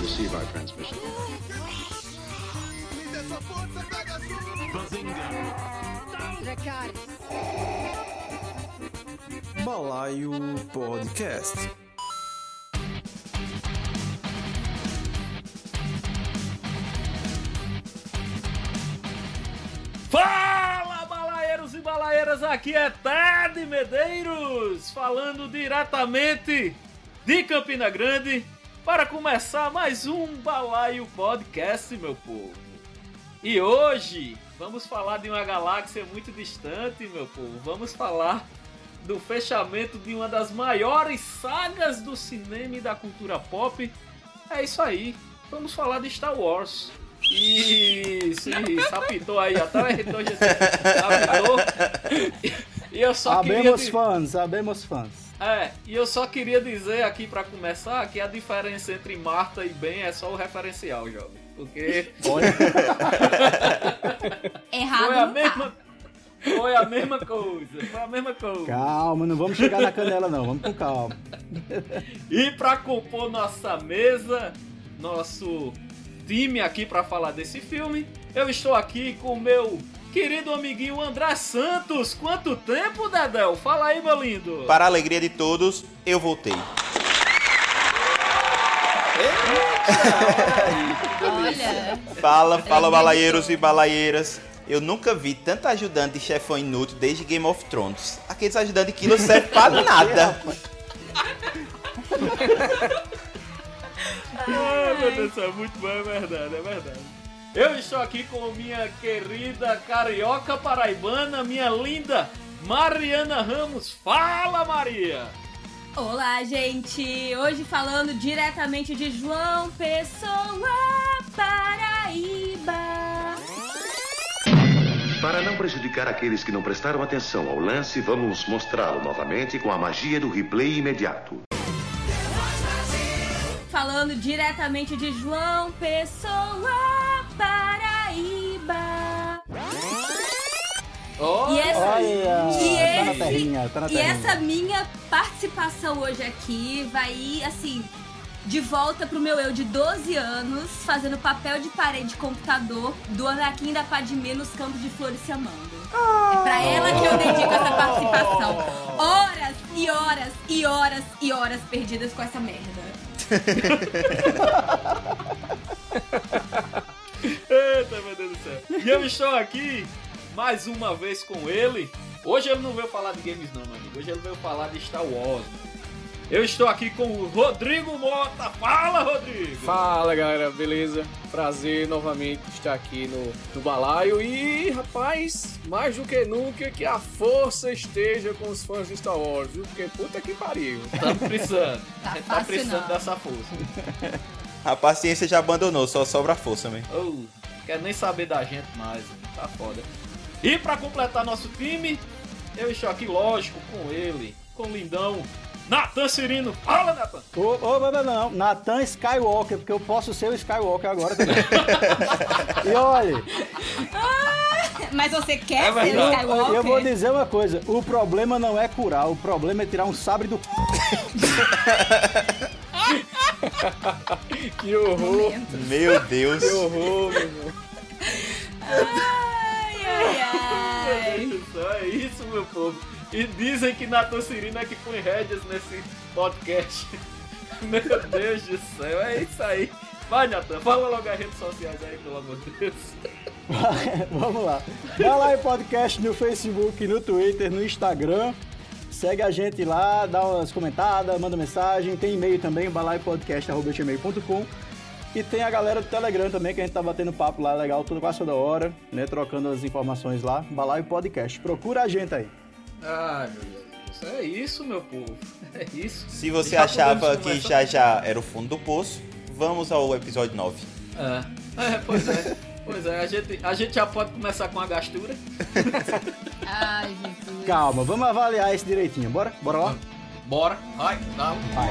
Receive our transmission. Balaio Podcast. Fala, balaeiros e balaeiras, aqui é Ted Medeiros, falando diretamente de Campina Grande para começar mais um Balaio Podcast, meu povo. E hoje vamos falar de uma galáxia muito distante, meu povo. Vamos falar do fechamento de uma das maiores sagas do cinema e da cultura pop. É isso aí, vamos falar de Star Wars. Isso, isso, apitou aí, até o R2 já apitou. E eu só queria Sabemos fãs, sabemos fãs. É, e eu só queria dizer aqui pra começar que a diferença entre Marta e Ben é só o referencial, jovem. Porque Errado foi a não mesma. Foi a mesma coisa, foi a mesma coisa. calma, não vamos chegar na canela não, vamos com calma. E pra compor nossa mesa, nosso time aqui pra falar desse filme, eu estou aqui com o meu querido amiguinho André Santos. Quanto tempo, Dedel? Fala aí, meu lindo. Para a alegria de todos, eu voltei. Olha, Fala, fala balaeiros todos. e balaeiras. Eu nunca vi tanta ajudante de chefão inútil desde Game of Thrones. Aqueles ajudantes que não servem pra nada. Ai, meu Deus céu, muito bom, é verdade, é verdade. Eu estou aqui com minha querida carioca paraibana, minha linda Mariana Ramos. Fala, Maria! olá gente! Hoje falando diretamente de João Pessoa, Paraíba. Para não prejudicar aqueles que não prestaram atenção ao lance, vamos mostrá-lo novamente com a magia do replay imediato. Falando diretamente de João Pessoa, Paraíba. Oh, E essa, Olha, e tá esse- terrinha, tá e essa minha participação hoje aqui vai ir, assim, de volta pro meu eu de 12 anos, fazendo papel de parede de computador do Anakin da Padmé nos campos de flores se amando. É pra ela que eu dedico essa participação. Horas e horas e horas e horas perdidas com essa merda. Eita, meu Deus do céu. E eu estou aqui mais uma vez com ele. Hoje ele não veio falar de games não, meu amigo. Hoje ele veio falar de Star Wars. Eu estou aqui com o Rodrigo Mota. Fala, Rodrigo! Fala galera, beleza? Prazer novamente estar aqui no, no balaio e rapaz, mais do que nunca que a força esteja com os fãs de Star Wars, viu? Porque puta que pariu. Tá precisando. Tá A tá precisando não. dessa força. A paciência já abandonou, só sobra força, man. Oh, quer nem saber da gente mais, tá foda. E pra completar nosso time, eu estou aqui, lógico, com ele, com o lindão Natan Cirino. Fala, Natan! Ô, ô, não, Nathan Skywalker, porque eu posso ser o Skywalker agora também. e olha, Mas você É quer ser verdade. o Skywalker? eu vou dizer uma coisa, o problema não é curar, o problema é tirar um sabre do... Que horror. Meu Deus. que horror, meu irmão. Ai, ai, ai. Isso, é isso, meu povo. E dizem que Natan Cirino é que põe rédeas nesse podcast. Meu Deus do céu, é isso aí. Vai, Natan, fala logo as redes sociais aí, pelo amor de Deus. Vamos lá. Vai lá em podcast no Facebook, no Twitter, no Instagram. Segue a gente lá, dá umas comentadas, manda mensagem. Tem e-mail também, balaiopodcast.gmail.com E tem a galera do Telegram também, que a gente tá batendo papo lá, legal, tudo quase toda hora, né? Trocando as informações lá. Balaio Podcast. Procura a gente aí. Ai, meu Deus. É isso, meu povo. É isso. Se você Já achava que já já era o fundo do poço, vamos ao episódio 9. É. É, pois é. Pois é, a gente, a gente já pode começar com a gastura. Ai, Jesus. Calma, vamos avaliar isso direitinho. Bora? Bora lá? Bora. Vai, dá. Vai.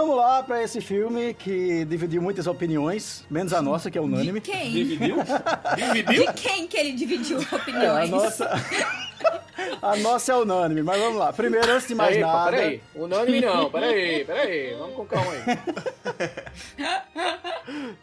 Vamos lá pra esse filme que dividiu muitas opiniões, menos a nossa, que é De unânime. quem? Dividiu? Dividiu? De quem que ele dividiu É, a opiniões? nossa. A nossa é unânime, mas vamos lá. Primeiro, antes de mais pô, nada. peraí. Unânime não, peraí, peraí. Vamos com calma aí.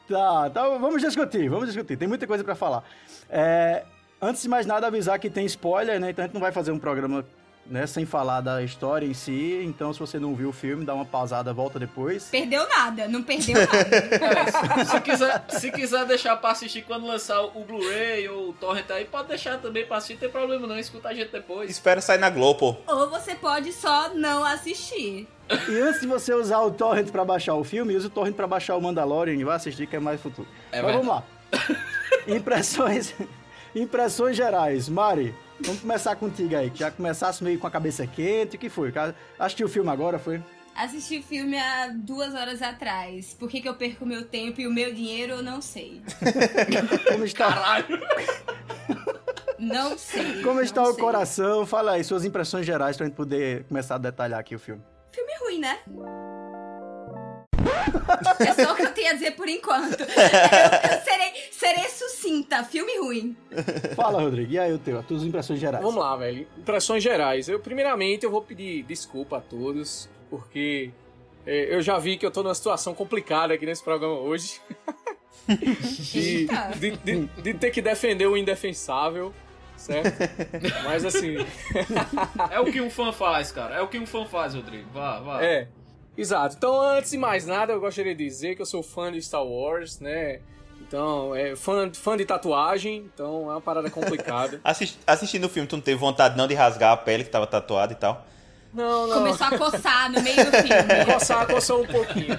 Tá, tá, vamos discutir, vamos discutir. Tem muita coisa pra falar. É, antes de mais nada, avisar que tem spoiler, né? Então a gente não vai fazer um programa né, sem falar da história em si. Então, se você não viu o filme, dá uma pausada, volta depois. Perdeu nada, não perdeu nada. se, quiser, se quiser deixar pra assistir quando lançar o Blu-ray ou o Torrent aí, pode deixar também pra assistir, não tem problema não, escuta a gente depois. Espera sair na Globo. Ou você pode só não assistir. E antes de você usar o torrent pra baixar o filme, use o torrent pra baixar o Mandalorian e vai assistir que é mais futuro. É Mas vamos lá. Impressões, impressões gerais. Mari, vamos começar contigo aí, que já começasse meio com a cabeça quente. O que foi? Assistiu o filme agora, foi? Assisti o filme há duas horas atrás. Por que, que eu perco meu tempo e o meu dinheiro, eu não sei. Como está, Caralho! Não sei. como está o sei. coração? Fala aí, suas impressões gerais pra gente poder começar a detalhar aqui o filme. Filme ruim, né? É só o que eu tenho a dizer por enquanto. Eu, eu serei, serei sucinta. Filme ruim. Fala, Rodrigo, e aí o teu, as tuas impressões gerais? Vamos lá, velho. Impressões gerais. Eu, primeiramente, eu vou pedir desculpa a todos, porque é, eu já vi que eu tô numa situação complicada aqui nesse programa hoje. de, de, de- de ter que defender o indefensável, certo? Mas assim, É o que um fã faz, cara. É o que um fã faz, Rodrigo. Vá, vá. é. Exato. Então, antes de mais nada, eu gostaria de dizer que eu sou fã de Star Wars, né? Então, é fã, fã de tatuagem, então é uma parada complicada. Assist, assistindo o filme, tu não teve vontade não de rasgar a pele que tava tatuada e tal? Não, não. Começou a coçar no meio do filme. coçar, coçou um pouquinho.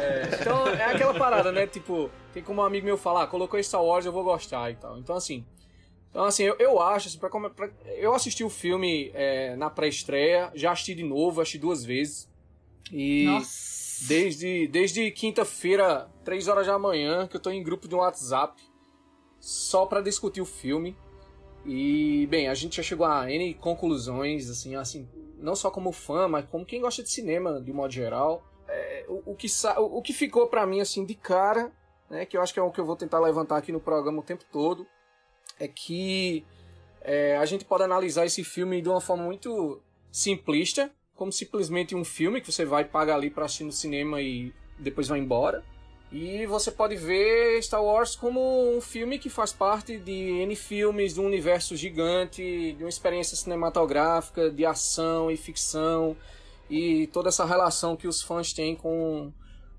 É, então é aquela parada, né? Tipo, tem como um amigo meu falar, ah, colocou Star Wars, eu vou gostar e tal. Então assim. Então, assim, eu, eu acho, assim, pra, pra- eu assisti o filme é, na pré-estreia, já assisti de novo, assisti duas vezes. E Nossa. desde, desde quinta-feira, três horas da manhã, que eu tô em grupo de um WhatsApp só pra discutir o filme. E, bem, a gente já chegou a N conclusões, assim, assim, não só como fã, mas como quem gosta de cinema, de modo geral. É, o, o que, o, o que ficou pra mim, assim, de cara, né, que eu acho que é o que eu vou tentar levantar aqui no programa o tempo todo, é que é, a gente pode analisar esse filme de uma forma muito simplista, como simplesmente um filme que você vai pagar ali pra assistir no cinema e depois vai embora. E você pode ver Star Wars como um filme que faz parte de N filmes, de um universo gigante, de uma experiência cinematográfica, de ação e ficção, e toda essa relação que os fãs têm com,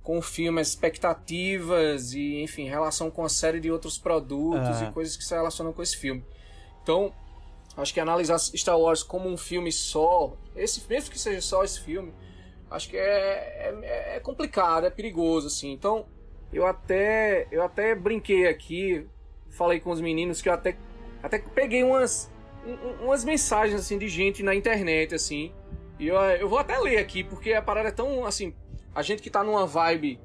com o filme, as expectativas e, enfim, relação com a série de outros produtos Ah. e coisas que se relacionam com esse filme. Então, acho que analisar Star Wars como um filme só, esse mesmo que seja só esse filme, acho que é, é, é complicado, é perigoso, assim. Então, eu até, eu até brinquei aqui, falei com os meninos que eu até, até peguei umas, um- um- umas mensagens, assim, de gente na internet, assim. E eu, eu vou até ler aqui, porque a parada é tão, assim, a gente que tá numa vibe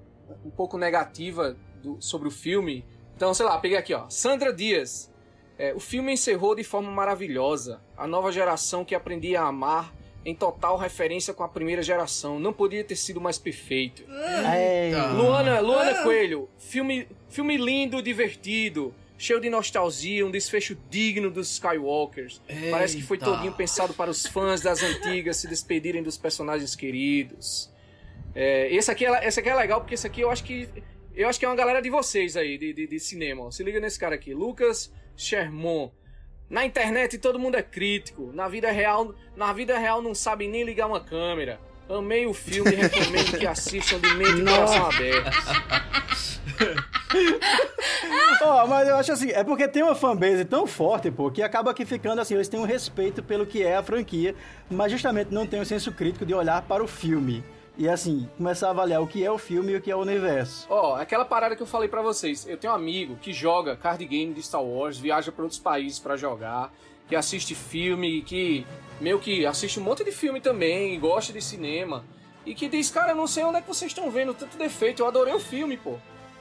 um pouco negativa do- sobre o filme. Então, sei lá, peguei aqui, ó. Sandra Dias. É, o filme encerrou de forma maravilhosa. A nova geração que aprendia a amar em total referência com a primeira geração. Não podia ter sido mais perfeito. Ei, Luana, Luana Coelho, filme, filme lindo, divertido, cheio de nostalgia, um desfecho digno dos Skywalkers. Parece que foi Eita. todinho pensado para os fãs das antigas se despedirem dos personagens queridos. É, esse, aqui é, esse aqui é legal porque esse aqui eu acho que eu acho que é uma galera de vocês aí de, de, de cinema. Se liga nesse cara aqui, Lucas Sherman. Na internet todo mundo é crítico. Na vida real, na vida real não sabe nem ligar uma câmera. Amei o filme e recomendo que assistam de mente e coração aberto. Ó, mas eu acho assim, é porque tem uma fanbase tão forte, pô, que acaba que ficando assim, eles têm um respeito pelo que é a franquia, mas justamente não tem o senso crítico de olhar para o filme. E assim, começar a avaliar o que é o filme e o que é o universo. Ó, aquela parada que eu falei pra vocês. Eu tenho um amigo que joga card game de Star Wars, viaja pra outros países pra jogar, que assiste filme, que meio que assiste um monte de filme também, gosta de cinema, e que diz, cara, não sei onde é que vocês estão vendo tanto defeito, eu adorei o filme, pô.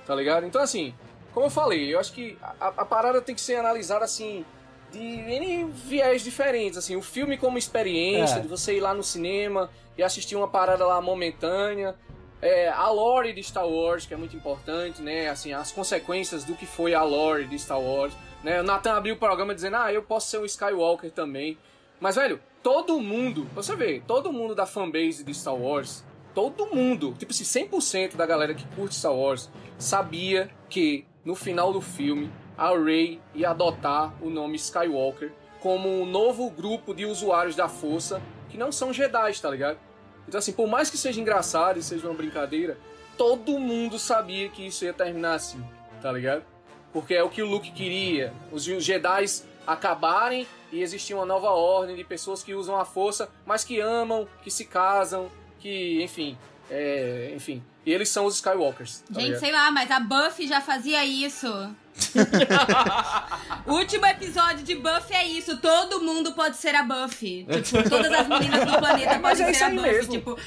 Tá ligado? Então, assim, como eu falei, eu acho que a, a parada tem que ser analisada assim. De N viés diferentes, assim, o filme como experiência, É. de você ir lá no cinema e assistir uma parada lá momentânea, é, a lore de Star Wars, que é muito importante, né? Assim, as consequências do que foi a lore de Star Wars. Né? O Nathan abriu o programa dizendo, ah, eu posso ser um Skywalker também. Mas, velho, todo mundo, você vê, todo mundo da fanbase de Star Wars, todo mundo, tipo assim, 100% da galera que curte Star Wars, sabia que no final do filme a Rey ia adotar o nome Skywalker como um novo grupo de usuários da força que não são Jedi, tá ligado? Então, assim, por mais que seja engraçado e seja uma brincadeira, todo mundo sabia que isso ia terminar assim, tá ligado? Porque é o que o Luke queria. Os Jedi acabarem e existir uma nova ordem de pessoas que usam a força, mas que amam, que se casam, que, enfim, é, enfim. E eles são os Skywalkers. Tá Gente, ligado? sei lá, mas a Buffy já fazia isso. último episódio de Buffy é isso. Todo mundo pode ser a Buffy. Tipo, todas as meninas do planeta Mas podem é ser isso a Buffy. mesmo. Tipo,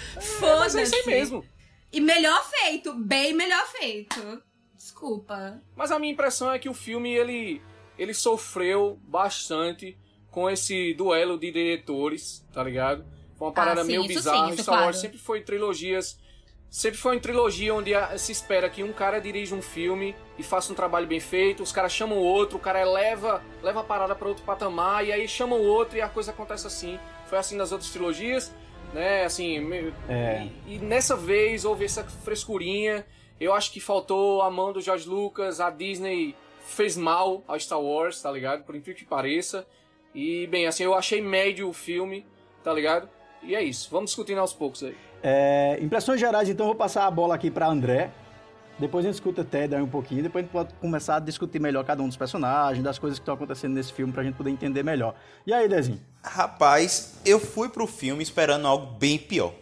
Mas é isso aí foda-se. mesmo. E melhor feito. Bem melhor feito. Desculpa. Mas a minha impressão é que o filme ele, ele sofreu bastante com esse duelo de diretores, tá ligado? Foi uma parada Ah, sim, meio isso bizarra. sim, isso Star Wars claro. sempre foi trilogias. Sempre foi uma trilogia onde se espera que um cara dirija um filme e faça um trabalho bem feito, os caras chamam o outro, o cara leva, leva a parada para outro patamar, e aí chamam o outro e a coisa acontece assim. Foi assim nas outras trilogias, né? Assim, É. e, e nessa vez houve essa frescurinha. Eu acho que faltou a mão do George Lucas, a Disney fez mal ao Star Wars, tá ligado? Por incrível que pareça. E, bem, assim, eu achei médio o filme, tá ligado? E é isso, vamos discutindo aos poucos aí. É, impressões gerais, então eu vou passar a bola aqui para André. Depois a gente escuta Ted aí um pouquinho, depois a gente pode começar a discutir melhor cada um dos personagens, das coisas que estão acontecendo nesse filme pra gente poder entender melhor. E aí, Dezinho? Rapaz, eu fui pro filme esperando algo bem pior.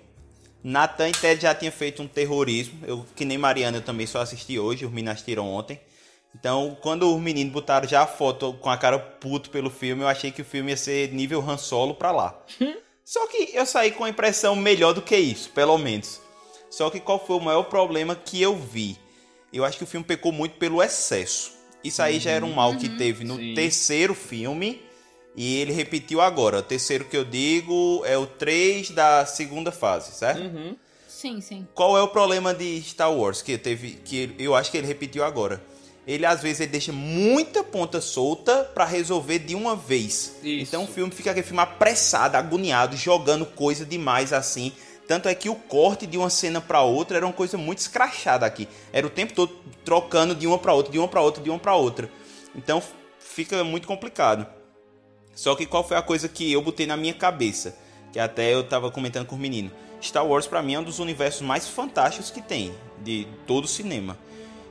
Nathan e Ted já tinham feito um terrorismo. Eu, que nem Mariana, eu também só assisti hoje, os meninos assistiram ontem. Então, quando os meninos botaram já a foto com a cara puto pelo filme, eu achei que o filme ia ser nível Han Solo pra lá. Só que eu saí com a impressão melhor do que isso, pelo menos. Só que qual foi o maior problema que eu vi? Eu acho que o filme pecou muito pelo excesso. Isso aí já era um mal que teve no Sim. terceiro filme e ele repetiu agora. O terceiro que eu digo é o 3 da segunda fase, certo? Uhum. Sim, sim. Qual é o problema de Star Wars que teve que eu acho que ele repetiu agora? Ele às vezes ele deixa muita ponta solta pra resolver de uma vez. Isso. Então o filme fica aquele filme apressado, agoniado, jogando coisa demais assim. Tanto é que o corte de uma cena pra outra era uma coisa muito escrachada aqui. Era o tempo todo trocando de uma pra outra, de uma pra outra, de uma pra outra. Então fica muito complicado. Só que qual foi a coisa que eu botei na minha cabeça? Que até eu tava comentando com os meninos. Star Wars pra mim é um dos universos mais fantásticos que tem de todo o cinema.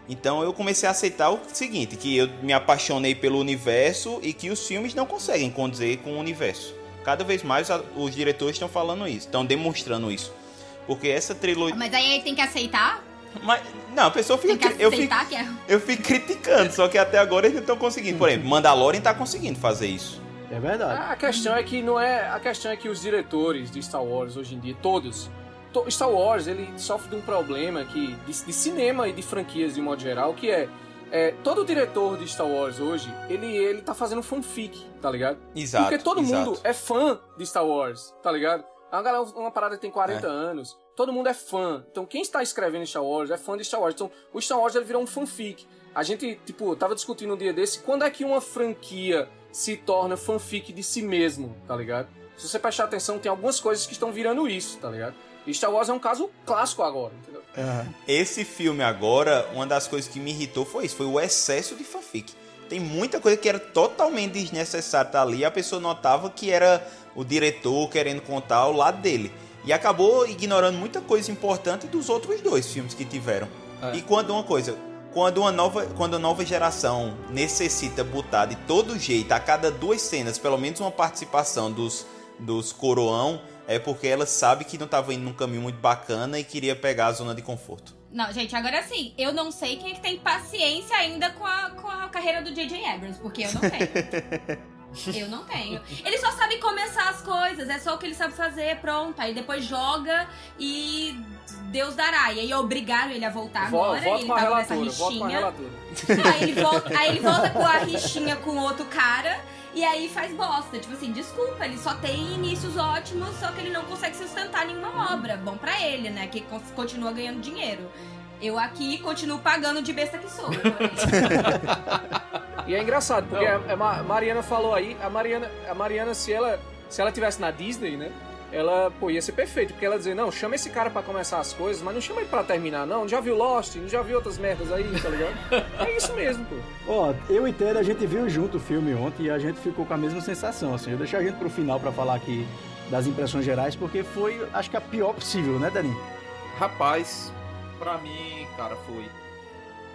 Então eu comecei a aceitar o seguinte, que eu me apaixonei pelo universo e que os filmes não conseguem condizer com o universo. Cada vez mais os diretores estão falando isso, estão demonstrando isso. Porque essa trilogia. Mas aí tem que aceitar? Mas, não, a pessoa fica. Tem que eu, fico, aceitar que é. eu fico criticando, só que até agora eles não estão conseguindo. Por exemplo, Mandalorian tá conseguindo fazer isso. É verdade. A questão é que não é. A questão é que os diretores de Star Wars hoje em dia, todos. to- Star Wars ele sofre de um problema que, de, de cinema e de franquias de modo geral, que é, é, todo diretor de Star Wars hoje, ele, ele tá fazendo fanfic, tá ligado? Exato. Porque todo exato. mundo é fã de Star Wars, tá ligado? Uma, galera, uma parada que tem 40 É. anos, todo mundo é fã. Então quem está escrevendo Star Wars é fã de Star Wars. Então o Star Wars ele virou um fanfic. A gente, tipo, tava discutindo um dia desse, quando é que uma franquia se torna fanfic de si mesmo, tá ligado? Se você prestar atenção, tem algumas coisas que estão virando isso, tá ligado? E Star Wars é um caso clássico agora, entendeu? Esse filme agora, uma das coisas que me irritou foi isso, foi o excesso de fanfic. Tem muita coisa que era totalmente desnecessária estar ali, e a pessoa notava que era o diretor querendo contar o lado dele. E acabou ignorando muita coisa importante dos outros dois filmes que tiveram. É. E quando uma coisa, quando uma nova, quando a nova geração necessita botar de todo jeito, a cada duas cenas, pelo menos uma participação dos, dos coroão, é porque ela sabe que não estava indo num caminho muito bacana e queria pegar a zona de conforto. Não, gente, agora sim, eu não sei quem é que tem paciência ainda com a, com a carreira do J.J. Abrams, porque eu não tenho. Eu não tenho. Ele só sabe começar as coisas, é só o que ele sabe fazer, pronto. Aí depois joga e Deus dará. E aí obrigaram ele a voltar Vo- agora. Voto ele com a tava nessa voto com a rixinha. ele, volta, aí ele volta com a rixinha com outro cara. E aí faz bosta. Tipo assim, desculpa, ele só tem inícios ótimos, só que ele não consegue sustentar nenhuma obra. Bom pra ele, né? Que con- continua ganhando dinheiro. Eu aqui continuo pagando de besta que sou. E é engraçado, porque a, a Ma- Mariana falou aí, a Mariana, a Mariana se ela se ela tivesse na Disney, né? Ela, pô, ia ser perfeito, porque ela dizer, não, chama esse cara pra começar as coisas, mas não chama ele pra terminar, não. Já viu Lost, não já viu outras merdas aí, tá ligado? É isso mesmo, pô. Ó, eu e Ted, a gente viu junto o filme ontem e a gente ficou com a mesma sensação, assim. Eu deixei a gente pro final pra falar aqui das impressões gerais, porque foi, acho que a pior possível, né, Dani? Rapaz, pra mim, cara, foi.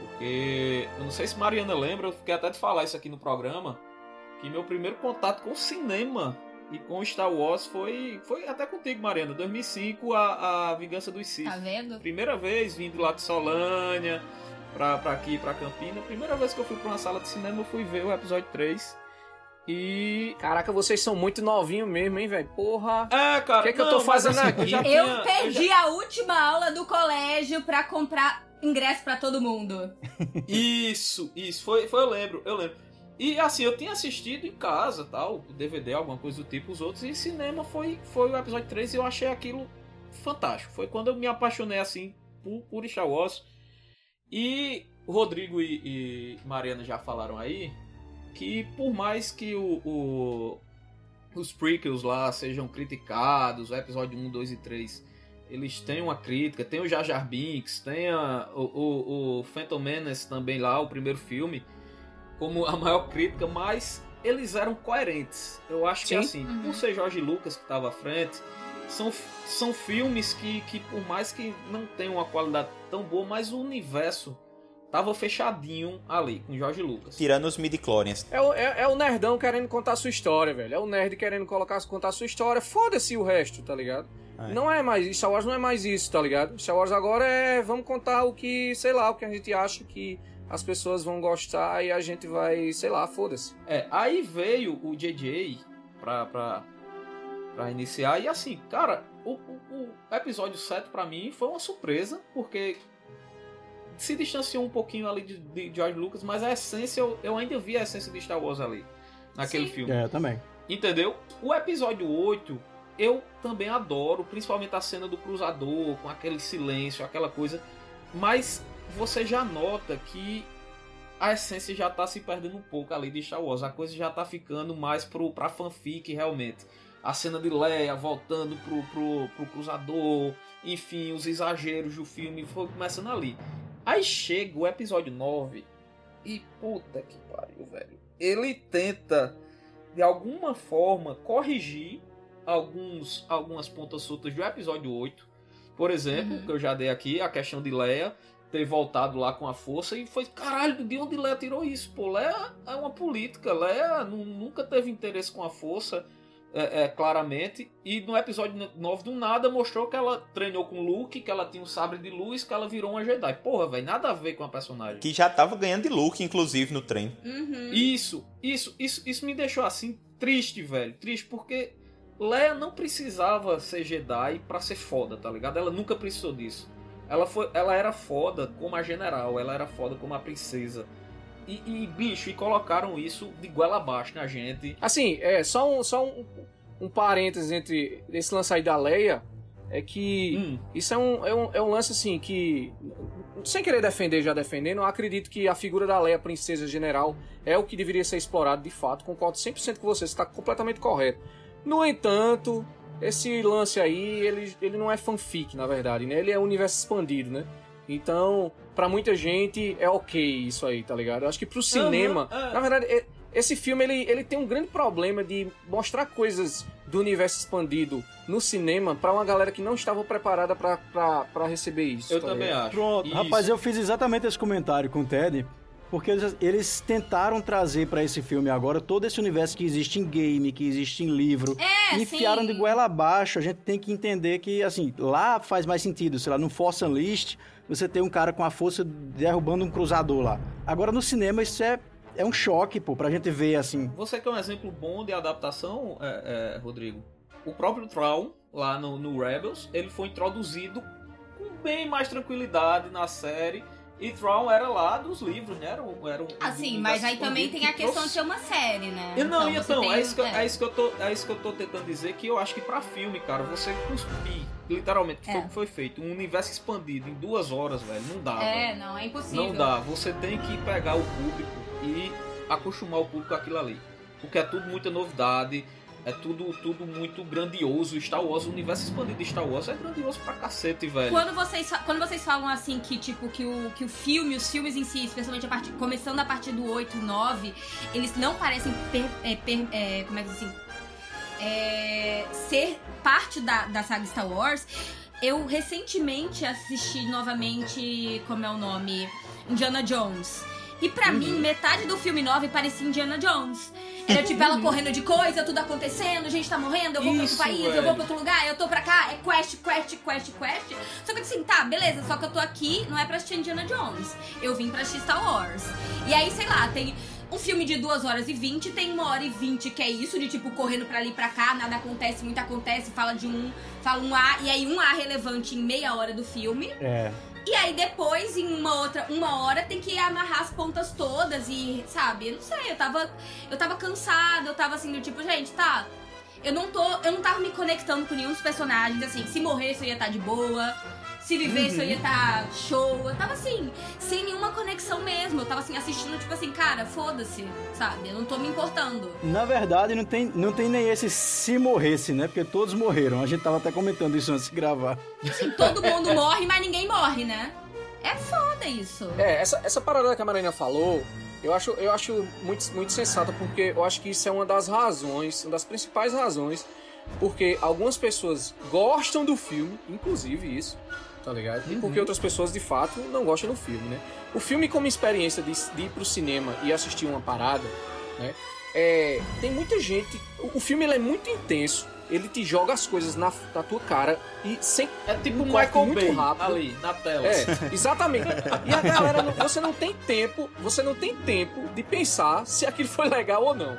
Porque eu não sei se Mariana lembra, eu fiquei até de falar isso aqui no programa, que meu primeiro contato com o cinema e com Star Wars foi foi até contigo, Mariana, 2005, a, a Vingança dos Sith. tá vendo? Primeira vez vindo lá de Solânia pra, pra aqui, pra Campina. Primeira vez que eu fui pra uma sala de cinema, eu fui ver o episódio 3. E. Caraca, vocês são muito novinhos mesmo, hein, velho? Porra. É, cara, O que é que eu não, tô mas fazendo assim, aqui? já Eu tinha- já- perdi a última aula do colégio pra comprar ingresso pra todo mundo. Isso, isso, foi, foi eu lembro, eu lembro. E assim, eu tinha assistido em casa, tal, DVD, alguma coisa do tipo, os outros, e cinema foi, foi o episódio 3 e eu achei aquilo fantástico. Foi quando eu me apaixonei assim por, por Star Wars. E Rodrigo e, e Mariana já falaram aí que por mais que o, o- os prequels lá sejam criticados, o episódio 1, 2 e 3 eles têm uma crítica, tem o Jar Jar Binks, tem a- o, o, o Phantom Menace também lá, o primeiro filme, como a maior crítica, mas eles eram coerentes. Eu acho que Sim. assim, Uhum. por ser Jorge Lucas que estava à frente, são, são filmes que, que por mais que não tenham uma qualidade tão boa, mas o universo tava fechadinho ali com Jorge Lucas. Tirando os midi-chlorians. É o, é, é o nerdão querendo contar a sua história, velho. É o nerd querendo colocar, contar a sua história. Foda-se o resto, tá ligado? É. Não é mais. Star Wars não é mais isso, tá ligado? Star Wars agora é. Vamos contar o que, sei lá, o que a gente acha que as pessoas vão gostar e a gente vai, sei lá, foda-se. É, aí veio o JJ pra, pra, pra iniciar, e assim, cara, o, o, o episódio 7 pra mim foi uma surpresa, porque se distanciou um pouquinho ali de, de George Lucas, mas a essência, eu, eu ainda vi a essência de Star Wars ali, naquele Sim. filme. É, eu também. Entendeu? O episódio 8 eu também adoro, principalmente a cena do cruzador, com aquele silêncio, aquela coisa. Mas você já nota que a essência já tá se perdendo um pouco ali de Star Wars. A coisa já tá ficando mais pro, pra fanfic realmente. A cena de Leia voltando pro, pro, pro cruzador, enfim, os exageros do filme foi começando ali. Aí chega o episódio 9 e puta que pariu, velho. Ele tenta de alguma forma corrigir alguns algumas pontas soltas do episódio 8. Por exemplo, Uhum. que eu já dei aqui, a questão de Leia ter voltado lá com a força e foi, caralho, de onde Leia tirou isso? Pô, Leia é uma política, Leia nu- nunca teve interesse com a força, é, é, claramente. E no episódio 9 do nada mostrou que ela treinou com Luke, que ela tinha um sabre de luz, que ela virou uma Jedi. Porra, velho, nada a ver com a personagem. Que já tava ganhando de look, inclusive, no trem. Uhum. Isso, isso, isso, isso me deixou assim triste, velho. Triste porque Leia não precisava ser Jedi pra ser foda, tá ligado? Ela nunca precisou disso. Ela, foi, ela era foda como a general, ela era foda como a princesa. E, e, bicho, e colocaram isso de goela abaixo na gente. Assim, é, só um, só um, um parênteses entre esse lance aí da Leia. É que Hum, isso é um, é, um, é um lance assim que. Sem querer defender, já defendendo, eu acredito que a figura da Leia, princesa general, é o que deveria ser explorado de fato. Concordo 100% com você, você está completamente correto. No entanto, esse lance aí, ele, ele não é fanfic, na verdade, né? Ele é um universo expandido, né? Então, pra muita gente, é ok isso aí, tá ligado? Eu acho que pro cinema. é. Na verdade, esse filme ele, ele tem um grande problema de mostrar coisas do universo expandido no cinema pra uma galera que não estava preparada pra receber isso. eu tá também ligado? acho. Pronto, Isso. rapaz, eu fiz exatamente esse comentário com o Ted, porque eles, eles tentaram trazer pra esse filme agora todo esse universo que existe em game, que existe em livro. É, e enfiaram sim. de goela abaixo. A gente tem que entender que, assim, lá faz mais sentido. Sei lá, no Force Unleashed, você tem um cara com a força derrubando um cruzador lá. Agora, no cinema, isso é, é um choque, pô, pra gente ver, assim. Você que é um exemplo bom de adaptação, é, é, Rodrigo. O próprio Traum, lá no, no Rebels, ele foi introduzido com bem mais tranquilidade na série. E Tron era lá dos livros, né? Era um, era um Ah, sim, um mas aí também tem a que questão de trouxe- ser uma série, né? E Não, então, tem- é, isso que, eu- é. é, isso que eu tô, é isso que eu tô tentando dizer, que eu acho que pra filme, cara, você cuspir, literalmente, que foi É. o que foi feito, um universo expandido em duas horas, velho, não dá, É, velho. não, é impossível. Não dá. Você tem que pegar o público e acostumar o público com aquilo ali. Porque é tudo muita novidade, é tudo, tudo muito grandioso. Star Wars, o universo expandido de Star Wars é grandioso pra cacete, velho. Quando vocês, quando vocês falam assim que, tipo, que o, que o filme, os filmes em si, especialmente a partir, começando a partir do 8, 9, eles não parecem per- é, per- é, como é que assim? É, ser parte da, da saga Star Wars. Eu recentemente assisti novamente, como é o nome? Indiana Jones. E pra mim, metade do filme 9 parecia Indiana Jones. Era tipo ela correndo de coisa, tudo acontecendo, gente tá morrendo, eu vou pra outro Isso, país, eu velho. vou pra outro lugar, eu tô pra cá, é quest, quest, quest, quest. Só que assim, tá, beleza, só que eu tô aqui, não é pra assistir Indiana Jones. Eu vim pra assistir Star Wars. E aí, sei lá, tem um filme de 2 horas e 20, tem uma hora e 20 que é isso, de tipo, correndo pra ali e pra cá, nada acontece, muito acontece, fala de um, fala um A, e aí um A relevante em meia hora do filme. É. E aí depois, em uma outra, uma hora, tem que amarrar as pontas todas e, sabe, eu não sei, eu tava. Eu tava cansada, eu tava assim, do tipo, gente, tá. Eu não tô. Eu não tava me conectando com nenhum dos personagens, assim, se morresse eu ia estar de boa. Se vivesse eu ia estar show. Eu tava assim, sem nenhuma conexão mesmo. Eu tava assim, assistindo, tipo assim, cara, foda-se, sabe? Eu não tô me importando. Na verdade, não tem, não tem nem esse se morresse, né? Porque todos morreram. A gente tava até comentando isso antes de gravar. Assim, todo mundo morre, mas ninguém morre, né? É foda isso. É, essa, essa parada que a Marina falou, eu acho, eu acho muito, muito sensata, porque eu acho que isso é uma das razões, uma das principais razões, porque algumas pessoas gostam do filme, inclusive isso, tá ligado? E porque outras pessoas, de fato, não gostam do filme, né? O filme, como experiência de, de ir pro cinema e assistir uma parada, né? É, tem muita gente. O, o filme é muito intenso. Ele te joga as coisas na, na tua cara e sem É tipo Um Michael muito Bay rápido. ali, na tela. é, exatamente. E a galera, não- você não tem tempo, você não tem tempo de pensar se aquilo foi legal ou não.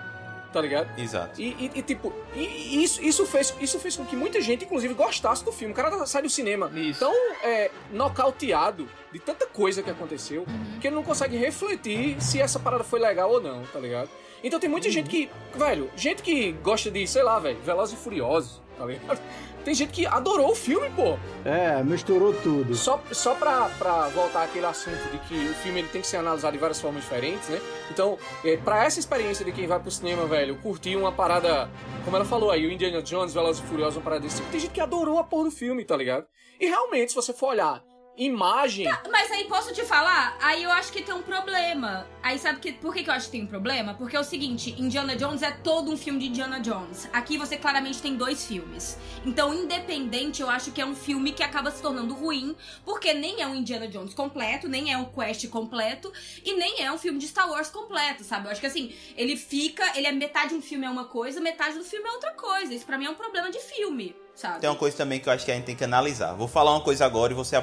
Tá ligado? Exato. E, e- e, tipo, e- isso, isso, fez, isso fez com que muita gente, inclusive, gostasse do filme. O cara sai do cinema Isso. tão é, nocauteado de tanta coisa que aconteceu que ele não consegue refletir se essa parada foi legal ou não, tá ligado? Então tem muita gente que, velho, gente que gosta de, sei lá, velho, Velozes e Furiosos, tá ligado? Tem gente que adorou o filme, pô. É, misturou tudo. Só, só pra, pra voltar àquele assunto de que o filme ele tem que ser analisado de várias formas diferentes, né? Então, é, pra essa experiência de quem vai pro cinema, velho, curtir uma parada, como ela falou aí, o Indiana Jones, Velozes e Furiosos, uma parada desse tipo, tem gente que adorou a porra do filme, tá ligado? E realmente, se você for olhar imagem... Mas aí posso te falar? Aí eu acho que tem um problema. Aí sabe que, por que, que eu acho que tem um problema? Porque é o seguinte, Indiana Jones é todo um filme de Indiana Jones. Aqui você claramente tem dois filmes. Então, independente, eu acho que é um filme que acaba se tornando ruim, porque nem é um Indiana Jones completo, nem é um Quest completo, e nem é um filme de Star Wars completo, sabe? Eu acho que assim, ele fica, ele é metade um filme é uma coisa, metade do filme é outra coisa. Isso pra mim é um problema de filme, sabe? Tem uma coisa também que eu acho que a gente tem que analisar. Vou falar uma coisa agora e vou ser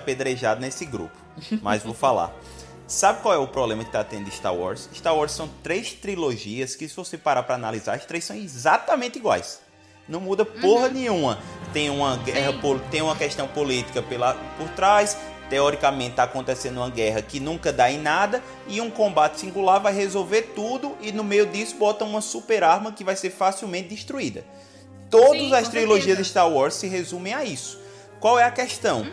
nesse grupo. Mas vou falar. Sabe qual é o problema que tá tendo de Star Wars? Star Wars são três trilogias que, se você parar pra analisar, as três são exatamente iguais. Não muda porra nenhuma. Tem uma guerra, Sim. tem uma questão política pela, por trás. Teoricamente tá acontecendo uma guerra que nunca dá em nada e um combate singular vai resolver tudo e no meio disso bota uma super arma que vai ser facilmente destruída. Todas Sim, as trilogias de Star Wars se resumem a isso. Qual é a questão?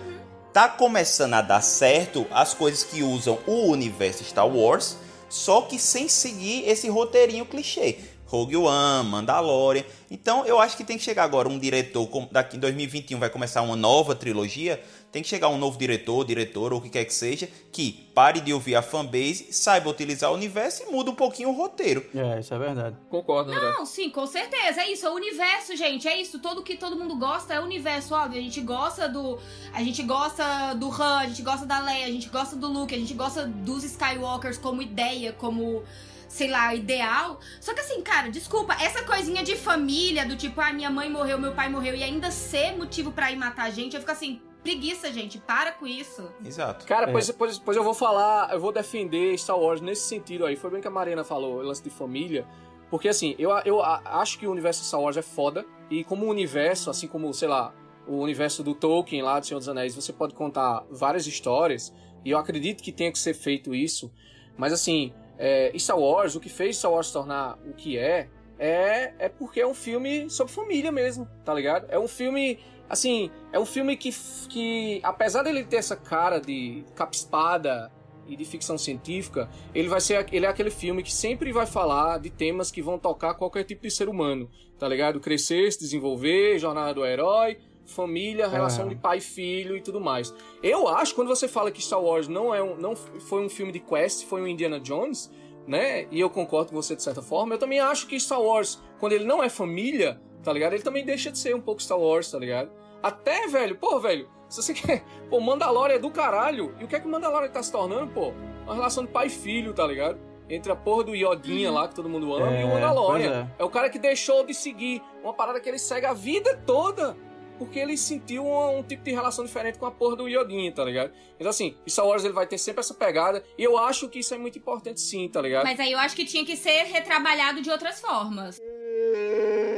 Tá começando a dar certo as coisas que usam o universo Star Wars, só que sem seguir esse roteirinho clichê. Rogue One, Mandalorian. Então eu acho que tem que chegar agora um diretor, daqui em 2021 vai começar uma nova trilogia, tem que chegar um novo diretor, diretora ou o que quer que seja, que pare de ouvir a fanbase, saiba utilizar o universo e muda um pouquinho o roteiro. É, isso é verdade. Concordo, André. Não, sim, com certeza. É isso, é o universo, gente. É isso. Todo que todo mundo gosta é o universo, óbvio. A gente gosta do. A gente gosta do Han, a gente gosta da Leia, a gente gosta do Luke, a gente gosta dos Skywalkers como ideia, como. Sei lá, ideal. Só que assim, cara, desculpa, essa coisinha de família, do tipo, ah, minha mãe morreu, meu pai morreu, e ainda ser motivo pra ir matar a gente, eu fico assim, preguiça, gente, para com isso. Exato. Cara, É. pois, pois, pois eu vou falar, eu vou defender Star Wars nesse sentido aí. Foi bem que a Marina falou, lance de família. Porque assim, eu, eu acho que o universo Star Wars é foda. E como universo, assim como, sei lá, o universo do Tolkien lá do Senhor dos Anéis, você pode contar várias histórias. E eu acredito que tenha que ser feito isso. Mas assim, é, Star Wars, o que fez Star Wars se tornar o que é, é, é porque é um filme sobre família mesmo, tá ligado? É um filme, assim, é um filme que, que apesar dele ter essa cara de capa-espada e de ficção científica, ele vai ser ele é aquele filme que sempre vai falar de temas que vão tocar qualquer tipo de ser humano, tá ligado? Crescer, se desenvolver, jornada do herói, família, relação de pai e filho e tudo mais. Eu acho quando você fala que Star Wars não é um, não foi um filme de quest, foi um Indiana Jones, né? E eu concordo com você de certa forma. Eu também acho que Star Wars, quando ele não é família, tá ligado? Ele também deixa de ser um pouco Star Wars, tá ligado? Até, velho, pô, velho, se você quer. Pô, Mandalorian é do caralho. E o que é que o Mandalorian tá se tornando, pô? Uma relação de pai e filho, tá ligado? Entre a porra do Iodinha lá, que todo mundo ama, É, e o Mandalorian. pois é. é o cara que deixou de seguir uma parada que ele segue a vida toda. Porque ele sentiu um, um tipo de relação diferente com a porra do Iodinha, tá ligado? Então, assim, Star Wars ele vai ter sempre essa pegada. E eu acho que isso é muito importante, sim, tá ligado? Mas aí eu acho que tinha que ser retrabalhado de outras formas.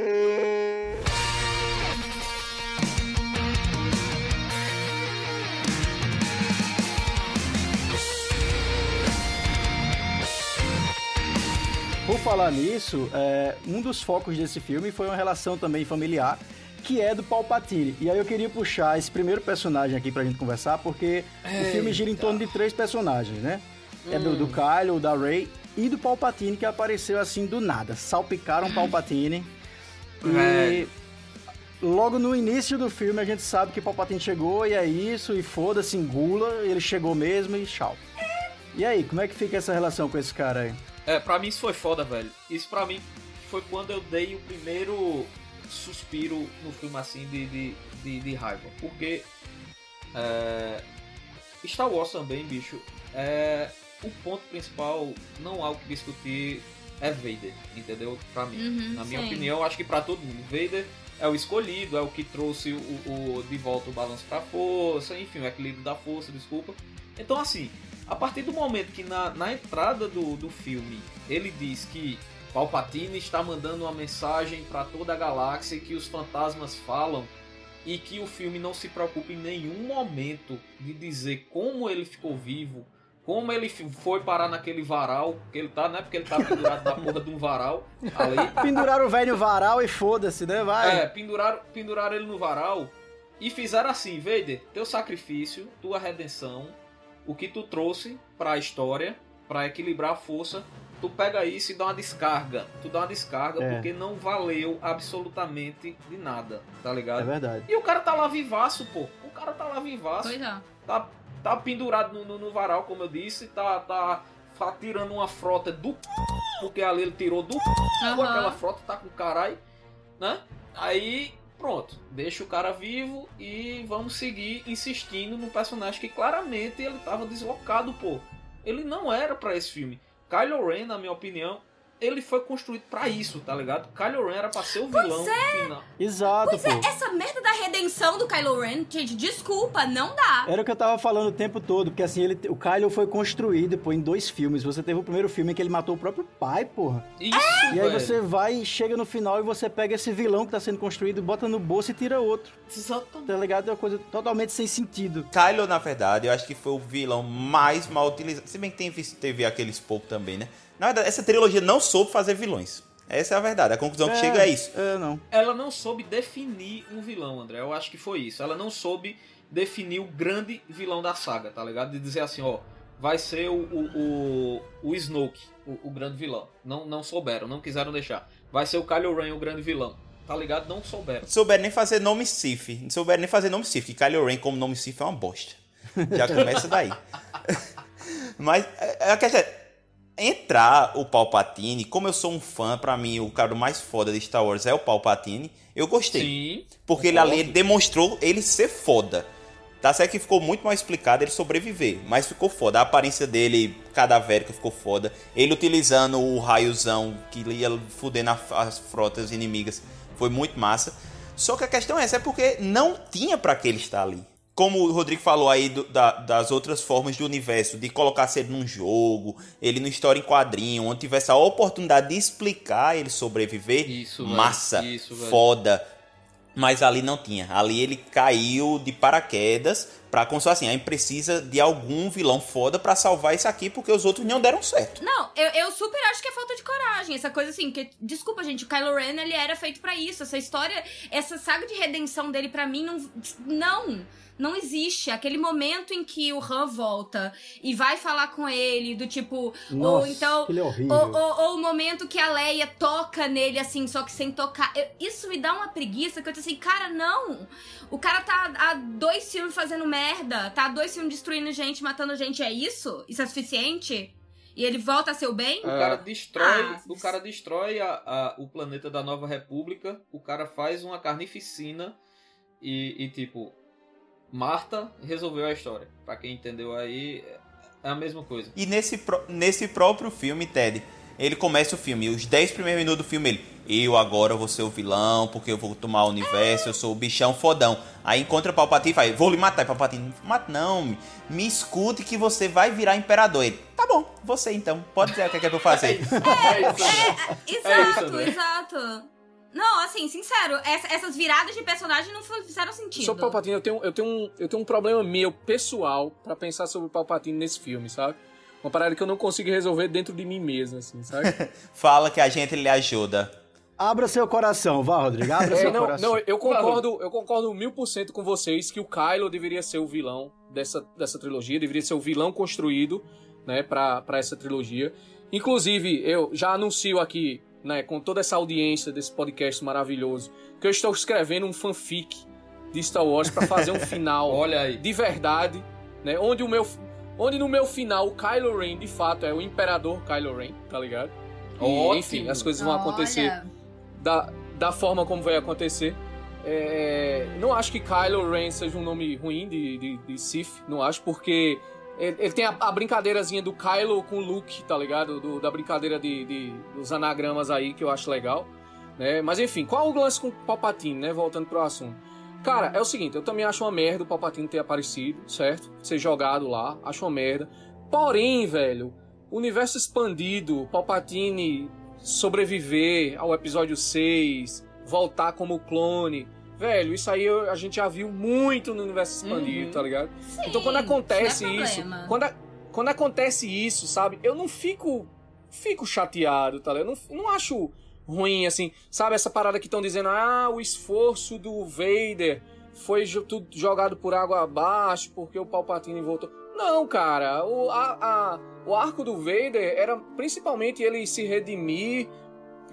Por falar nisso, é, um dos focos desse filme foi uma relação também familiar, que é do Palpatine. E aí eu queria puxar esse primeiro personagem aqui pra gente conversar, porque o filme gira em torno de três personagens, né? É do, do Kylo, da Rey e do Palpatine, que apareceu assim do nada. Salpicaram o Palpatine. E logo no início do filme a gente sabe que Palpatine chegou e é isso, e foda-se, engula, ele chegou mesmo e tchau. E aí, como é que fica essa relação com esse cara aí? É, pra mim isso foi foda, velho. Isso pra mim foi quando eu dei o primeiro suspiro no filme assim de, de, de, de raiva. Porque é, Star Wars também, bicho, é, o ponto principal, não há o que discutir, é Vader, entendeu? Pra mim. Uhum, Na minha sim. opinião, acho que pra todo mundo. Vader é o escolhido, é o que trouxe o, o- de volta o balanço pra força, enfim, o equilíbrio da força, desculpa. Então, assim, a partir do momento que na, na entrada do, do filme ele diz que Palpatine está mandando uma mensagem para toda a galáxia que os fantasmas falam e que o filme não se preocupa em nenhum momento de dizer como ele ficou vivo, como ele foi parar naquele varal que ele tá, né? Porque ele tá pendurado na porra de um varal ali. Penduraram o velho no varal e foda-se, né? Vai. É, penduraram, penduraram ele no varal e fizeram assim, Vader, teu sacrifício, tua redenção, o que tu trouxe pra história, pra equilibrar a força, tu pega isso e dá uma descarga. Tu dá uma descarga É. porque não valeu absolutamente de nada, tá ligado? É verdade. E o cara tá lá vivaço, pô. O cara tá lá vivaço. Pois é. Tá, tá pendurado no, no- no varal, como eu disse. Tá, tá, tá tirando uma frota do c... Porque ali ele tirou do c... Aham. Aquela frota tá com caralho, né? Aí, pronto. Deixa o cara vivo e vamos seguir insistindo no personagem que claramente ele tava deslocado, pô. Ele não era pra esse filme. Kylo Ren, na minha opinião, ele foi construído pra isso, tá ligado? Kylo Ren era pra ser o vilão final. Exato, pô. Essa merda da redenção do Kylo Ren, gente, desculpa, não dá. Era o que eu tava falando o tempo todo, porque assim, ele, o Kylo foi construído, pô, em dois filmes. Você teve o primeiro filme em que ele matou o próprio pai, porra. Isso, E aí velho. você vai, chega no final e você pega esse vilão que tá sendo construído, bota no bolso e tira outro. Exatamente. Tá ligado? É uma coisa totalmente sem sentido. Kylo, na verdade, eu acho que foi o vilão mais mal utilizado. Se bem que tem, teve aqueles pouco também, né? Na verdade, essa trilogia não soube fazer vilões. Essa é a verdade. A conclusão que chega é isso. É, não. ela não soube definir um vilão, André. Eu acho que foi isso. Ela não soube definir o grande vilão da saga, tá ligado? De dizer assim, ó, vai ser o, o, o, o Snoke, o, o grande vilão. Não, não souberam, não quiseram deixar. Vai ser o Kylo Ren o grande vilão. Tá ligado? Não souberam. Não souberam nem fazer nome Sif. Não souberam nem fazer nome Sif. Que Kylo Ren como nome Sif é uma bosta. Já começa daí. Mas é, a questão é, entrar o Palpatine, como eu sou um fã, pra mim o cara mais foda de Star Wars é o Palpatine, eu gostei. Sim. Porque ele ali demonstrou ele ser foda. Tá certo que ficou muito mal explicado ele sobreviver, mas ficou foda. A aparência dele, cadavérica, ficou foda. Ele utilizando o raiozão que ia fudendo as frotas inimigas, foi muito massa. Só que a questão é essa, é porque não tinha pra que ele estar ali. Como o Rodrigo falou aí do- da- das outras formas do universo, de colocar ele num jogo, ele no história em quadrinho, onde tivesse a oportunidade de explicar ele sobreviver, Isso, velho. massa, Isso, velho. foda. Mas ali não tinha. Ali ele caiu de paraquedas Pra constar assim, a gente precisa de algum vilão foda pra salvar isso aqui, porque os outros não deram certo. Não, eu, eu super acho que é falta de coragem. Essa coisa assim, que. Desculpa, gente, o Kylo Ren ele era feito pra isso. Essa história, essa saga de redenção dele pra mim não. Não! Não existe. Aquele momento em que o Han volta e vai falar com ele, do tipo. ou Nossa, então. ele é horrível. Ou, ou- ou o momento que a Leia toca nele, assim, só que sem tocar. Eu- isso me dá uma preguiça que eu tô assim, cara, não! O cara tá há dois filmes fazendo merda, tá há dois filmes destruindo gente, matando gente, é isso? Isso é suficiente? E ele volta a ser o bem? O cara destrói, Ah. o cara destrói a, a- o planeta da Nova República, o cara faz uma carnificina e, e, tipo, Marta resolveu a história. Pra quem entendeu aí, é a mesma coisa. E nesse, nesse próprio filme, Ted, ele começa o filme, os 10 primeiros minutos do filme, ele. Eu agora vou ser o vilão, porque eu vou tomar o universo, eu sou o bichão fodão. Aí encontra Palpatine e faz, vou lhe matar. E Palpatine, mata não, me, me escute que você vai virar imperador. Ele, tá bom, você então, pode dizer o que é que eu vou fazer. É isso, André. Exato, André. exato. Não, assim, sincero, essa- essas viradas de personagem não fizeram sentido. Sobre o Palpatine, eu tenho, eu, tenho um, eu tenho um problema meu, pessoal, pra pensar sobre o Palpatine nesse filme, sabe? Uma parada que eu não consigo resolver dentro de mim mesmo, assim, sabe? Fala que a gente lhe ajuda. Abra seu coração, vá, Rodrigo. Abra É, seu não, coração. não, eu concordo, eu concordo mil por cento com vocês que o Kylo deveria ser o vilão dessa, dessa trilogia, deveria ser o vilão construído, né, pra, pra essa trilogia. Inclusive, eu já anuncio aqui, né, com toda essa audiência desse podcast maravilhoso, que eu estou escrevendo um fanfic de Star Wars pra fazer um final Olha aí. de verdade, né, onde o meu onde no meu final o Kylo Ren de fato é o imperador Kylo Ren, tá ligado? E, Ótimo. enfim, as coisas vão acontecer Olha, da, da forma como vai acontecer. É, não acho que Kylo Ren seja um nome ruim de, de, de Sith, não acho, porque ele, ele tem a, a brincadeirazinha do Kylo com o Luke, tá ligado? Do- da brincadeira de, de- dos anagramas aí, que eu acho legal. Né? Mas enfim, qual o lance com o Palpatine, né? Voltando pro assunto. Cara, é o seguinte, eu também acho uma merda o Palpatine ter aparecido, certo? Ser jogado lá, acho uma merda. Porém, velho, universo expandido, Palpatine sobreviver ao episódio 6, voltar como clone. Velho, isso aí eu- a gente já viu muito no universo expandido, Uhum. tá ligado? sim, então quando acontece não é isso, quando, a- quando acontece isso, sabe? Eu não fico fico chateado, tá ligado? Eu não, não acho ruim assim, sabe essa parada que estão dizendo: "Ah, o esforço do Vader foi jo- tudo jogado por água abaixo porque o Palpatine voltou". Não, cara, o, a- a- o arco do Vader era principalmente ele se redimir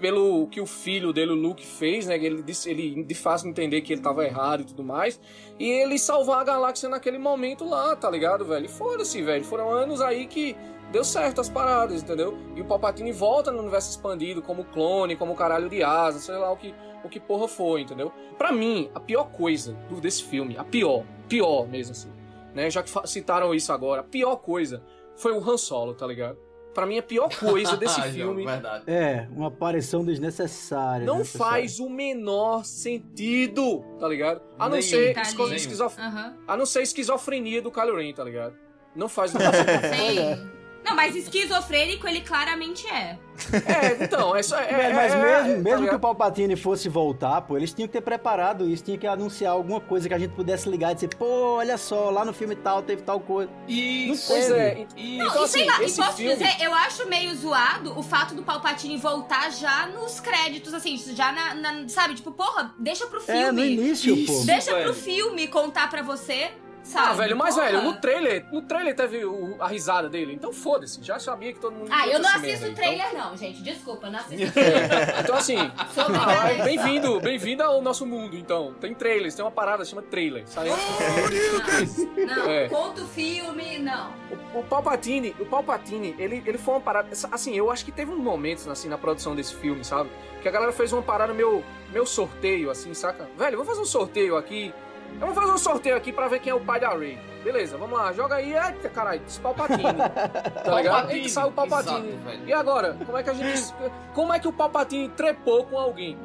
pelo que o filho dele, o Luke, fez, né? Ele, ele de fácil entender que ele tava errado e tudo mais. E ele salvar a galáxia naquele momento lá, tá ligado, velho? E foda-se, velho. Foram anos aí que deu certo as paradas, entendeu? E o Palpatine volta no universo expandido como clone, como caralho de asa, sei lá o que, o que porra foi, entendeu? Pra mim, a pior coisa desse filme, a pior, pior mesmo assim, né? Já que citaram isso agora, a pior coisa foi o Han Solo, tá ligado? Pra mim, a pior coisa desse Ah, filme verdade. É, uma aparição desnecessária. não desnecessária. faz o menor sentido, tá ligado? A não ser Tá esquizof- Aham. a não ser esquizofrenia do Kylo Ren, tá ligado? Não faz o menor sentido. Sim. Não, mas esquizofrênico ele claramente é. É, então, é só. É, mas é- mesmo, é, tá mesmo que o? Palpatine fosse voltar, pô, eles tinham que ter preparado isso, tinham que anunciar alguma coisa que a gente pudesse ligar e dizer, pô, olha só, lá no filme tal teve tal coisa. Isso. Pois é, Isso. então e sei assim, lá, e posso filme. dizer, eu acho meio zoado o fato do Palpatine voltar já nos créditos, assim, já na, na- sabe, tipo, porra, deixa pro filme. É, no início, pô. Isso. Deixa velho. pro filme contar pra você, sabe? Ah, velho, mas Porra. velho, no trailer, no trailer teve o- a risada dele, então foda-se, já sabia que todo mundo. Ah, eu não assisto merda, trailer não, gente, desculpa, não assisto Então, É, então assim, ah, bem-vindo, bem-vindo ao nosso mundo, então. Tem trailers, tem uma parada chama trailer. Filme. Não, não É. conta o filme, não. O, o Palpatine, o Palpatine, ele, ele foi uma parada. Assim, eu acho que teve uns momentos assim na produção desse filme, sabe? Que a galera fez uma parada meu, meu sorteio, assim, saca? Velho, vamos fazer um sorteio aqui. Vamos fazer um sorteio aqui pra ver quem é o pai da Rey. Beleza, vamos lá, joga aí. Eita, caralho, esse Palpatine. tá ligado? Palpatine, Eita, saiu o Palpatine. exato, velho. e agora, como é que a gente. Como é que o Palpatine trepou com alguém?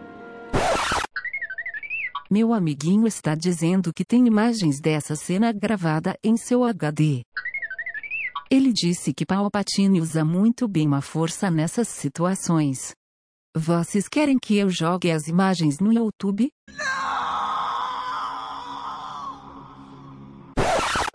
Meu amiguinho está dizendo que tem imagens dessa cena gravada em seu HD. Ele disse que Palpatine usa muito bem uma força nessas situações. Vocês querem que eu jogue as imagens no YouTube?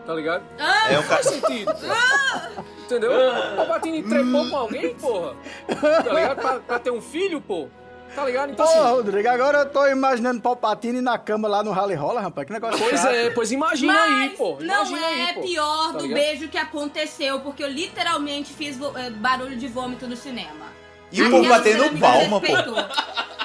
Tá ligado? É um Faz sentido. pô. Entendeu? O Palpatine trepou com alguém, porra. Tá ligado? Pra, pra ter um filho, pô. Tá ligado? Então Porra, assim. Rodrigo, agora eu tô imaginando Palpatine na cama lá no Rally Rola, rapaz. Que negócio Pois chato. é, pois imagina aí, Mas pô. não Imagina é aí, pô. pior Tá do ligado? beijo que aconteceu, porque eu literalmente fiz eh, barulho de vômito no cinema. E o povo batendo palma, pô.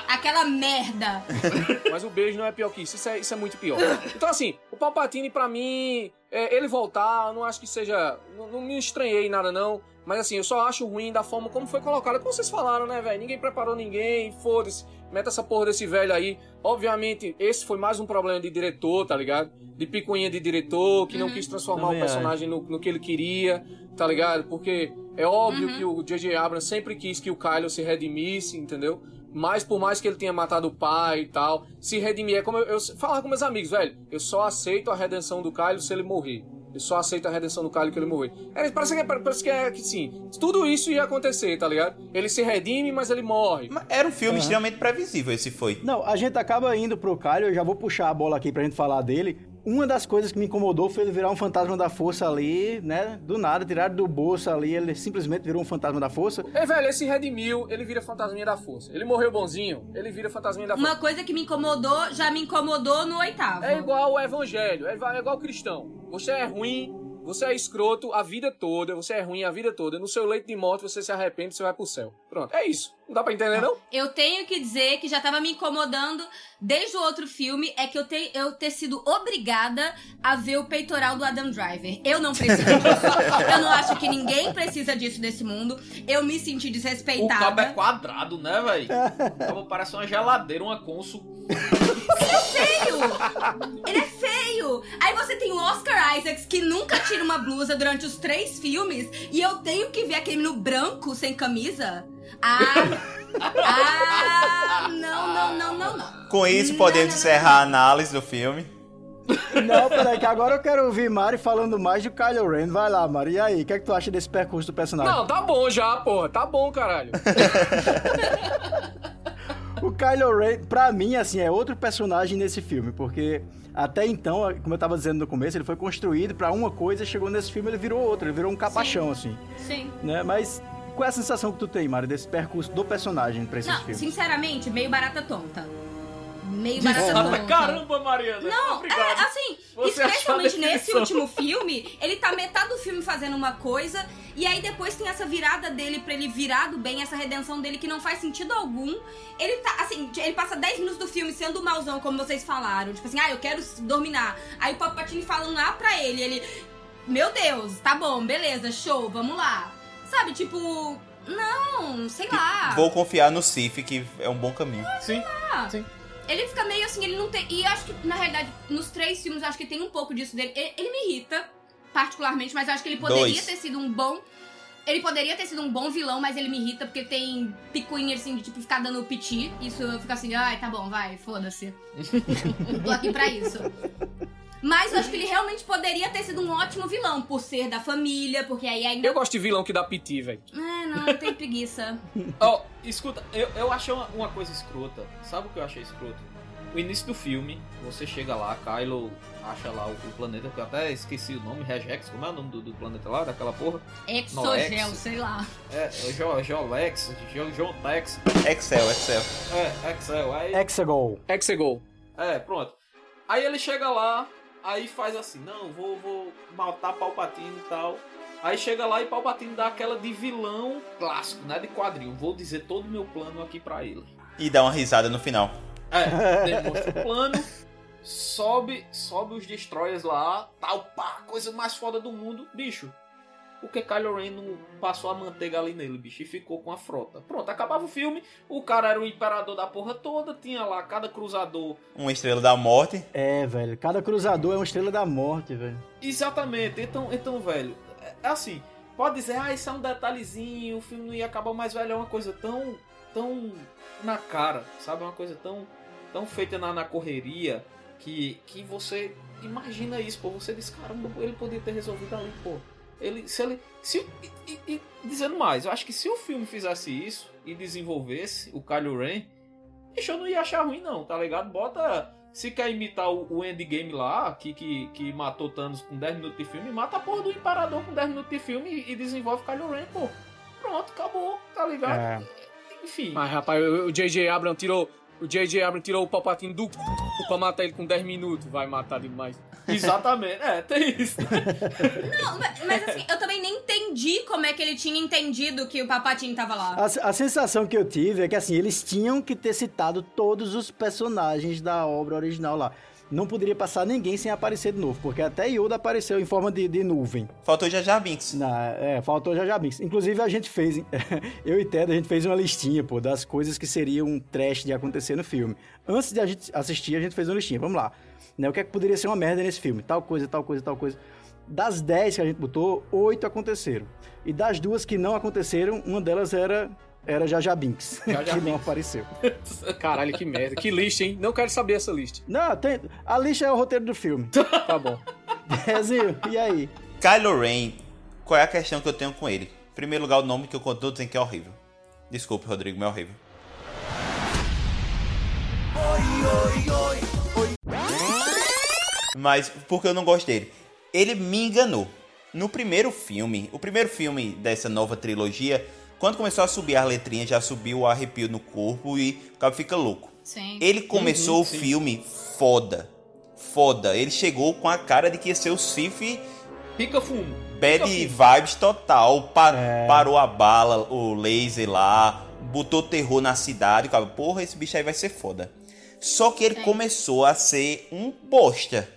Aquela merda. Mas o beijo não é pior que isso. Isso é, isso é muito pior. Então, assim, o Palpatine, pra mim, é, ele voltar, eu não acho que seja. Não, não me estranhei nada, não. Mas, assim, eu só acho ruim da forma como foi colocado. Como vocês falaram, né, velho? Ninguém preparou ninguém, foda-se. Meta essa porra desse velho aí. Obviamente, esse foi mais um problema de diretor, tá ligado? De picuinha de diretor, que não quis transformar Também o personagem no, no que ele queria, tá ligado? Porque é óbvio que o J.J. Abrams sempre quis que o Kylo se redimisse, entendeu? Mas por mais que ele tenha matado o pai e tal, se redimir é como eu, eu falava com meus amigos, velho. Eu só aceito a redenção do Kylo se ele morrer. Eu só aceito a redenção do Kylo que ele morrer. É, parece que, é, parece que é que sim. Tudo isso ia acontecer, tá ligado? Ele se redime, mas ele morre. Mas Era um filme extremamente previsível, esse foi. Não, a gente acaba indo pro Kylo, eu já vou puxar a bola aqui pra gente falar dele. Uma das coisas que me incomodou foi ele virar um fantasma da força ali, né? Do nada, tiraram do bolso ali, ele simplesmente virou um fantasma da força. É, velho, ele se redimiu, ele vira fantasminha da força. Ele morreu bonzinho, ele vira fantasminha da força. Uma coisa que me incomodou, já me incomodou no oitavo. É igual o evangelho, é igual é igual o cristão. Você é ruim, você é escroto a vida toda, você é ruim a vida toda. No seu leito de morte você se arrepende, você vai pro céu. Pronto, é isso. Não dá pra entender, não? Eu tenho que dizer que já tava me incomodando desde o outro filme, é que eu, te, eu ter sido obrigada a ver o peitoral do Adam Driver. Eu não preciso disso. eu não acho que ninguém precisa disso nesse mundo. Eu me senti O cabo é desrespeitada. quadrado, né, velho? O cabo parece uma geladeira, uma consul. feio! Ele é feio! Aí você tem o Oscar Isaacs, que nunca tira uma blusa durante os três filmes, e eu tenho que ver aquele menino branco sem camisa? Ah! Ah! Não, não, não, não, não. Com isso, podemos não, não, encerrar a análise do filme. Não, peraí, que agora eu quero ouvir Mari falando mais do Kylo Ren. Vai lá, Mari. E aí, o que é que tu acha desse percurso do personagem? Não, tá bom já, porra. Tá bom, caralho. O Kylo Ren, pra mim, assim, é outro personagem nesse filme, porque até então, como eu tava dizendo no começo, ele foi construído pra uma coisa, chegou nesse filme ele virou outra, ele virou um capachão, assim, Sim. né? Mas qual é a sensação que tu tem, Mari, desse percurso do personagem pra esses Não, filmes? sinceramente, meio barata tonta. Meio barata Desculpa, tonta. caramba, Mariana. Não, Obrigado. é, assim, Você especialmente nesse último filme, ele tá metade do filme fazendo uma coisa, e aí depois tem essa virada dele pra ele virar do bem, essa redenção dele que não faz sentido algum. Ele tá, assim, ele passa 10 minutos do filme sendo mauzão, como vocês falaram. Tipo assim, ah, eu quero dominar. Aí o Palpatine fala um A pra ele, ele, meu Deus, tá bom, beleza, show, vamos lá. Sabe, tipo, não, sei lá. Vou confiar no Sif, que é um bom caminho. Sim. Ah, Ele fica meio assim, ele não tem. E eu acho que, na realidade, nos três filmes, eu acho que tem um pouco disso dele. Ele, ele me irrita, particularmente, mas eu acho que ele poderia Dois. ter sido um bom. Ele poderia ter sido um bom vilão, mas ele me irrita porque tem picuinha assim de tipo ficar dando piti. Isso eu fico assim, ai, tá bom, vai, foda-se. Tô aqui pra isso. Mas eu acho que ele realmente poderia ter sido um ótimo vilão, por ser da família, porque aí ainda. Eu gosto de vilão que dá piti, velho. É, não, eu tenho preguiça. Ó, escuta, eu, eu achei uma, uma coisa escrota. Sabe o que eu achei escroto? O início do filme, você chega lá, Kylo acha lá o, o planeta, que eu até esqueci o nome, Regex, como é o nome do, do planeta lá, daquela porra? Exogel, sei lá. É, é Jo- Jolex, Jo- Jontex, Excel, Excel. é, Excel, aí... Hexagol. Exegol. É, pronto. Aí ele chega lá, aí faz assim, não, vou, vou matar Palpatine e tal. Aí chega lá e Palpatine dá aquela de vilão clássico, né, de quadril. Vou dizer todo o meu plano aqui pra ele. E dá uma risada no final. É, demonstra o plano, sobe, sobe os destroyers lá, tal, pá, coisa mais foda do mundo, bicho. Porque Kylo Ren não passou a manteiga ali nele, bicho, e ficou com a frota. Pronto, acabava o filme, o cara era o imperador da porra toda, tinha lá cada cruzador. Uma estrela da morte. É, velho, cada cruzador é uma estrela da morte, velho. Exatamente, então, então velho, é, é assim, pode dizer, ah, isso é um detalhezinho, o filme não ia acabar, mas, velho, é uma coisa tão, tão na cara, sabe? É uma coisa tão, tão feita na, na correria que, que você imagina isso, pô. Você diz, caramba, ele podia ter resolvido ali, pô. Ele, se ele. Se, e, e- e dizendo mais, eu acho que se o filme fizesse isso e desenvolvesse o Kylo Ren, eu não ia achar ruim, não, tá ligado? Bota. Se quer imitar o, o Endgame lá, que, que, que matou Thanos com 10 minutos de filme, mata a porra do Imperador com 10 minutos de filme e, e desenvolve Kylo Ren, pô. Pronto, acabou, tá ligado? É. Enfim. Mas, rapaz, o o J.J. Abrams tirou. O J.J. Abrams tirou o Palpatine do c... pra matar ele com 10 minutos. Vai matar demais. Exatamente, é, tem isso. Não, mas, mas assim, eu também nem entendi como é que ele tinha entendido que o Papatinho tava lá. A, a sensação que eu tive é que assim, eles tinham que ter citado todos os personagens da obra original lá. Não poderia passar ninguém sem aparecer de novo, porque até Yoda apareceu em forma de, de nuvem. Faltou Jar Binks. Na, é, faltou Jar Binks. Inclusive, a gente fez, eu e Ted, a gente fez uma listinha, pô, das coisas que seriam um trash de acontecer no filme. Antes de a gente assistir, a gente fez uma listinha. Vamos lá. Né, o que é que poderia ser uma merda nesse filme? Tal coisa, tal coisa, tal coisa. Das 10 que a gente botou, 8 aconteceram. E das duas que não aconteceram, uma delas era era Jar Binks, Jar que não Binks. apareceu. Caralho, que merda. Que lista, hein? Não quero saber essa lista. Não, tem, a lista é o roteiro do filme. Tá bom. Dezinho, e aí? Kylo Ren, qual é a questão que eu tenho com ele? Em primeiro lugar, o nome que eu continuo dizendo que é horrível. Desculpe, Rodrigo, mas é horrível. Mas por que eu não gosto dele? Ele me enganou. No primeiro filme, o primeiro filme dessa nova trilogia, quando começou a subir as letrinhas, já subiu o arrepio no corpo e o cara fica louco. Sim. Ele começou Uhum, o sim. filme foda. Foda. Ele chegou com a cara de que ia ser o Sif Pica fumo. Bad Pica fumo. vibes total. Pa- É. Parou a bala, o laser lá, botou terror na cidade. Cara, porra, esse bicho aí vai ser foda. Só que ele Sim. começou a ser um bosta.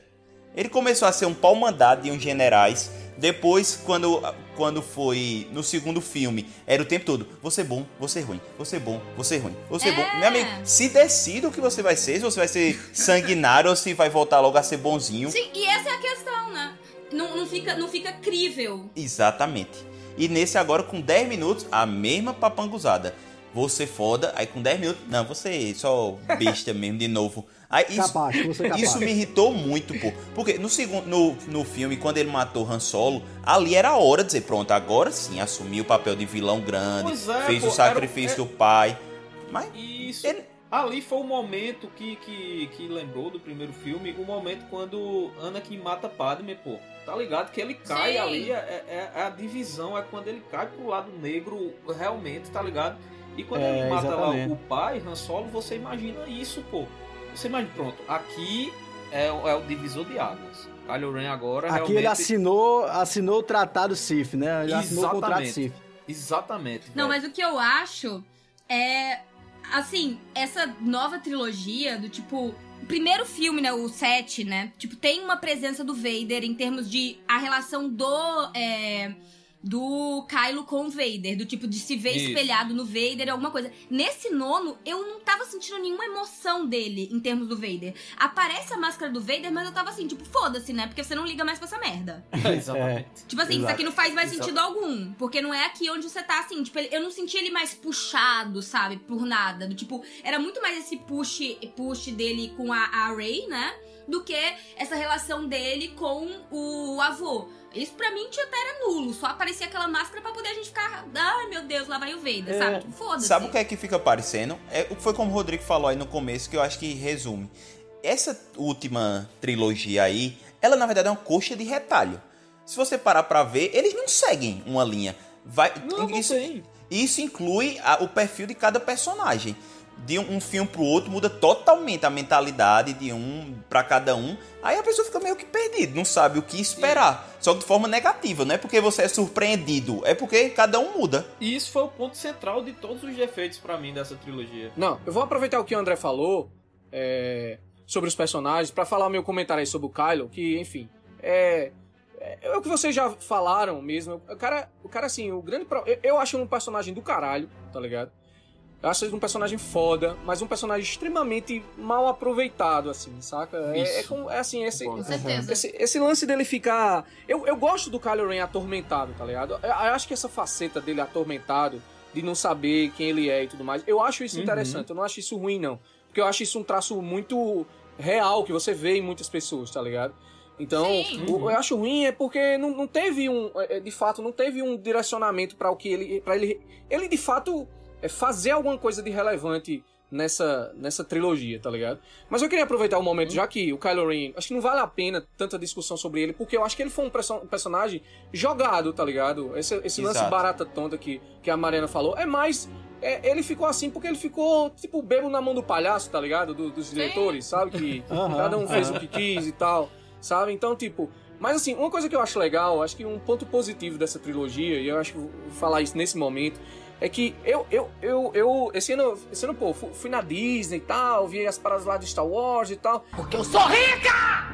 Ele começou a ser um pau mandado de uns generais. Depois, quando, quando foi no segundo filme, era o tempo todo: você bom, você ruim, você bom, você ruim, você É. bom. Meu amigo, se decida o que você vai ser, se você vai ser sanguinário ou se vai voltar logo a ser bonzinho. Sim, e essa é a questão, né? Não, não, fica, não fica crível. Exatamente. E nesse agora, com 10 minutos, a mesma papanguzada. Você foda, aí com 10 minutos, não, você só besta mesmo de novo. Aí isso, é capaz. isso me irritou muito, pô. Porque no segundo, no, no filme, quando ele matou Han Solo, ali era a hora de dizer, pronto, agora sim, assumiu o papel de vilão grande, é, fez pô, o era- sacrifício do pai. Mas Isso. Ele- Ali foi o momento que, que, que lembrou do primeiro filme, o momento quando Anakin mata Padme, pô. Tá ligado? Que ele cai Sim. ali, é, é- é a divisão, é quando ele cai pro lado negro realmente, tá ligado? E quando É, ele mata exatamente. lá o pai, Han Solo, você imagina isso, pô. Você imagina, pronto, aqui é, o- é o divisor de águas. Kylo Ren agora Aqui realmente... ele assinou, assinou o tratado Sif, né? Ele assinou o contrato Exatamente. Sif. Exatamente. Não, velho. mas o que eu acho é. Assim, essa nova trilogia do tipo. o Primeiro filme, né? O 7, né? Tipo, tem uma presença do Vader em termos de a relação do. é, do Kylo com o Vader, do tipo de se ver Isso. espelhado no Vader, alguma coisa. Nesse nono, eu não tava sentindo nenhuma emoção dele em termos do Vader. Aparece a máscara do Vader, mas eu tava assim, tipo, foda-se, né? Porque você não liga mais pra essa merda. Exatamente. Tipo assim, Exato. isso aqui não faz mais Exato. sentido algum. Porque não é aqui onde você tá assim. Tipo, eu não senti ele mais puxado, sabe? Por nada. Do tipo, era muito mais esse push, push dele com a, a Ray, né? Do que essa relação dele com o avô. Isso pra mim tinha até era nulo. Só aparecia aquela máscara pra poder a gente ficar. Ai meu Deus, lá vai o Vader, É. sabe? Tipo, foda-se. Sabe o que é que fica parecendo? É, foi como o Rodrigo falou aí no começo, que eu acho que resume. Essa última trilogia aí, ela na verdade é uma coxa de retalho. Se você parar pra ver, eles não seguem uma linha. Vai, Não, não isso, tem. isso inclui a- o perfil de cada personagem. De um, filme pro outro muda totalmente a mentalidade de um pra cada um. Aí a pessoa fica meio que perdida, não sabe o que esperar. Só que de forma negativa, não é porque você é surpreendido, é porque cada um muda. E isso foi o ponto central de todos os defeitos pra mim dessa trilogia. Não, eu vou aproveitar o que o André falou é, sobre os personagens pra falar meu comentário aí sobre o Kylo, que, enfim, é, é, é o que vocês já falaram mesmo. O cara, o cara assim, o grande pro- eu, eu acho ele um personagem do caralho, tá ligado? Eu acho ele um personagem foda, mas um personagem extremamente mal aproveitado, assim, saca? É, é, com- é assim, esse, Com certeza. esse, esse lance dele ficar. Eu, eu gosto do Kylo Ren atormentado, tá ligado? Eu, eu acho que essa faceta dele atormentado, de não saber quem ele é e tudo mais, eu acho isso Uhum. interessante. Eu não acho isso ruim, não. Porque eu acho isso um traço muito real que você vê em muitas pessoas, tá ligado? Então, o- eu acho ruim é porque não, não teve um. é, De fato, não teve um direcionamento para o que ele. para ele. Ele, de fato, é fazer alguma coisa de relevante nessa, nessa trilogia, tá ligado? Mas eu queria aproveitar o momento, já que o Kylo Ren, acho que não vale a pena tanta discussão sobre ele, porque eu acho que ele foi um, perso- personagem jogado, tá ligado? Esse, esse lance barata tonta que, que a Mariana falou, é mais. é, ele ficou assim porque ele ficou, tipo, bebo na mão do palhaço, tá ligado? Do- dos diretores, sabe? Que cada um fez o que quis e tal, sabe? Então, tipo. Mas assim, uma coisa que eu acho legal, acho que um ponto positivo dessa trilogia, e eu acho que vou falar isso nesse momento, é que eu, eu, eu, eu esse ano, esse ano, pô, fu- fui na Disney e tal, vi as paradas lá de Star Wars e tal. Porque eu sou rica!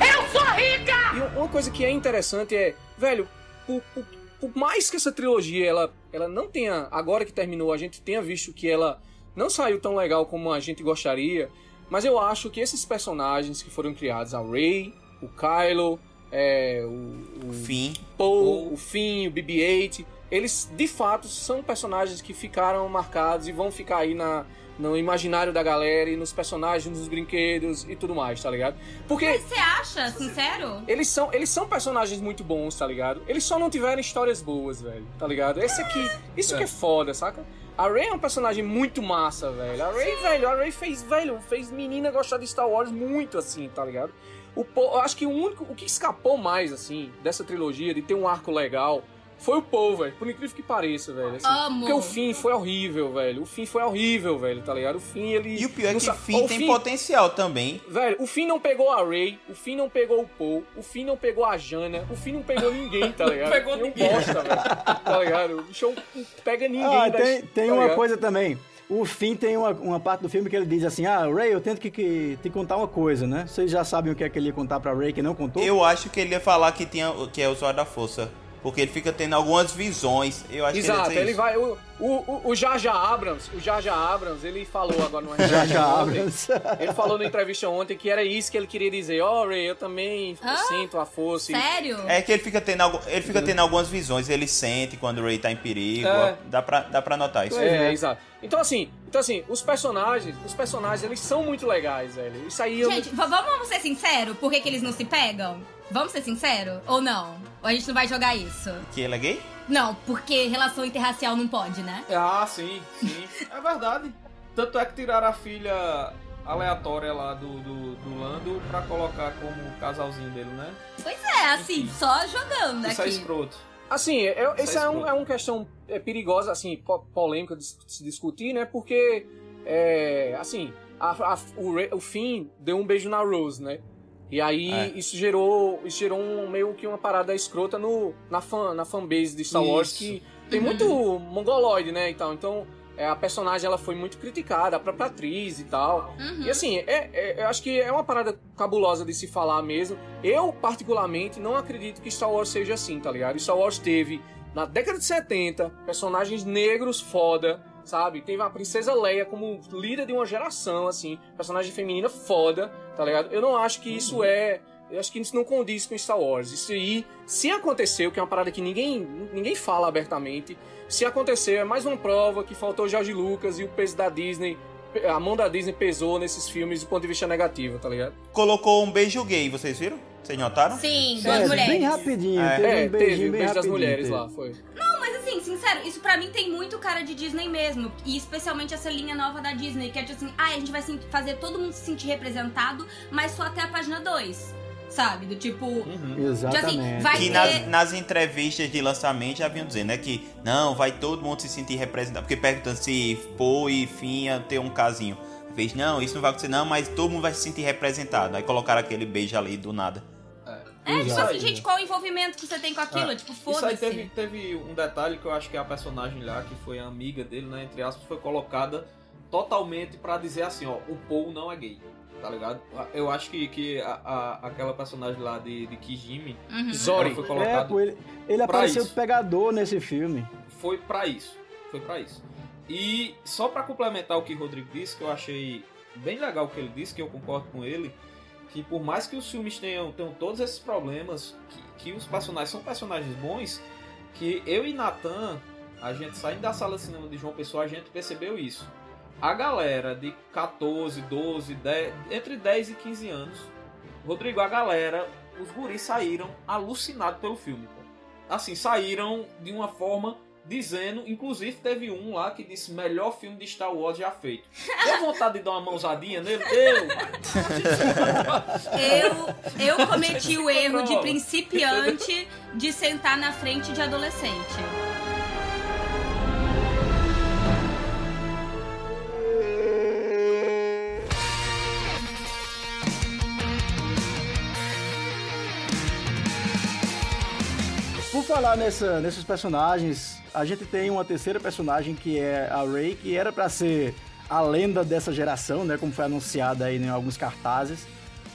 Eu sou rica! E uma coisa que é interessante é, velho, por, por- por mais que essa trilogia, ela, ela não tenha, agora que terminou, a gente tenha visto que ela não saiu tão legal como a gente gostaria, mas eu acho que esses personagens que foram criados, a Rey, o Kylo, é, o, o Fim. Paul, o Finn, o BB-8, eles de fato são personagens que ficaram marcados e vão ficar aí na, no imaginário da galera e nos personagens, nos brinquedos e tudo mais, tá ligado? Porque Mas você acha, sincero? eles são, eles são personagens muito bons, tá ligado? Eles só não tiveram histórias boas, velho, tá ligado? Esse aqui, isso que é foda, saca? A Rey é um personagem muito massa, velho. A Rey, velho, a Rey fez, velho, fez menina gostar de Star Wars muito assim, tá ligado? O acho que o único, o que escapou mais, assim, dessa trilogia, de ter um arco legal, foi o Paul, velho. Por incrível que pareça, velho. assim. Amo. Porque o fim foi horrível, velho. O fim foi horrível, velho, tá ligado? O fim, ele... E o pior é não que sa- o Finn o tem Finn- potencial também. Velho, o Finn não pegou a Ray, o Finn não pegou o Paul, o Finn não pegou a Jana, o Finn não pegou ninguém, tá ligado? pegou Nenhum ninguém. bosta, velho. Tá ligado? O bicho não pega ninguém. Ah, das- tem, tem tá uma ligado? coisa também. O Finn tem uma, uma parte do filme que ele diz assim: Ah, Ray, eu tento que, que te contar uma coisa, né? Vocês já sabem o que é que ele ia contar pra Ray que não contou? Eu acho que ele ia falar que, tinha, que é usuário da força. Porque ele fica tendo algumas visões. Eu acho Exato, que ele, ele vai. O, o, o- Jar Abrams, o Jar Abrams, ele falou agora no Já já ontem, Abrams. Ele falou na entrevista ontem que era isso que ele queria dizer. Ó, Ray, eu também Ah? sinto a força. Sério? É que ele fica tendo, ele fica tendo algumas visões. Ele sente quando o Ray tá em perigo. É. Dá, pra, dá pra notar isso. É, exato. Então assim, então assim, os personagens, os personagens, eles são muito legais, velho. Isso aí eu Gente, v- vamos ser sinceros? Por que, que eles não se pegam? Vamos ser sinceros? Ou não? Ou a gente não vai jogar isso? Que ele é gay? Não, porque relação interracial não pode, né? Ah, sim, sim. É verdade. Tanto é que tiraram a filha aleatória lá do, do, do Lando pra colocar como casalzinho dele, né? Pois é, assim, só jogando Isso é aqui. escroto. Assim, eu, Isso esse é é, um, é uma questão é, perigosa, assim, po- polêmica de se discutir, né? Porque, é, assim, a- a- o, o Finn deu um beijo na Rose, né? E aí É. isso gerou, isso gerou um, meio que uma parada escrota no, na, fan, na fanbase de Star Wars, Isso. que tem muito mongoloide, né? Então, então é, a personagem ela foi muito criticada, a própria atriz e tal. Uhum. E assim, é, é- eu acho que é uma parada cabulosa de se falar mesmo. Eu, particularmente, não acredito que Star Wars seja assim, tá ligado? Star Wars teve, na década de 70, personagens negros foda, sabe? Teve a Princesa Leia como líder de uma geração, assim, personagem feminina foda, tá ligado? Eu não acho que isso é. Eu acho que isso não condiz com Star Wars. Isso aí, se aconteceu, que é uma parada que ninguém, ninguém fala abertamente, se acontecer, é mais uma prova que faltou George Lucas e o peso da Disney, a mão da Disney pesou nesses filmes do ponto de vista negativo, tá ligado? Colocou um beijo gay, vocês viram? Vocês notaram? Sim, duas É, bem mulheres. rapidinho. É. Teve é, um teve beijinho o bem beijo das rapidinho, mulheres teve. lá, foi. Não, mas assim, sincero, isso pra mim tem muito cara de Disney mesmo. E especialmente essa linha nova da Disney, que é tipo assim, ah, a gente vai fazer todo mundo se sentir representado, mas só até a página 2. Sabe? Do tipo. Exatamente. vai Que ter- nas, nas entrevistas de lançamento já vinham dizendo, né? Que não, vai todo mundo se sentir representado. Porque perguntando se Poe e Finn iam ter um casinho. Fez, não, isso não vai acontecer não, mas todo mundo vai se sentir representado. Aí colocaram aquele beijo ali do nada. É, tipo assim, gente, qual o envolvimento que você tem com aquilo? Ah, tipo, Isso aí foda-se. teve, teve um detalhe que eu acho que a personagem lá, que foi a amiga dele, né, entre aspas, foi colocada totalmente pra dizer assim, ó, o Paul não é gay, tá ligado? Eu acho que, que a, a- aquela personagem lá de, de Kijimi Uhum. Zori. ela foi É, colocada, pô, ele, ele apareceu isso. pegador nesse filme. foi pra isso, foi pra isso. E só pra complementar o que o Rodrigo disse, que eu achei bem legal o que ele disse, que eu concordo com ele, que por mais que os filmes tenham, tenham todos esses problemas, que, que os personagens são personagens bons, que eu e Natan, a gente saindo da sala de cinema de João Pessoa, a gente percebeu isso. A galera de 14, 12, 10, entre 10 e 15 anos, Rodrigo, a galera, os guris saíram alucinados pelo filme. Assim, saíram de uma forma dizendo, inclusive teve um lá que disse melhor filme de Star Wars já feito. Deu vontade de dar uma mãozadinha nele? Deu! Eu, eu cometi o erro de principiante de sentar na frente de adolescente. Falar nessa, nesses personagens, a gente tem uma terceira personagem que é a Rey, que era pra ser a lenda dessa geração, né? Como foi anunciada aí em alguns cartazes.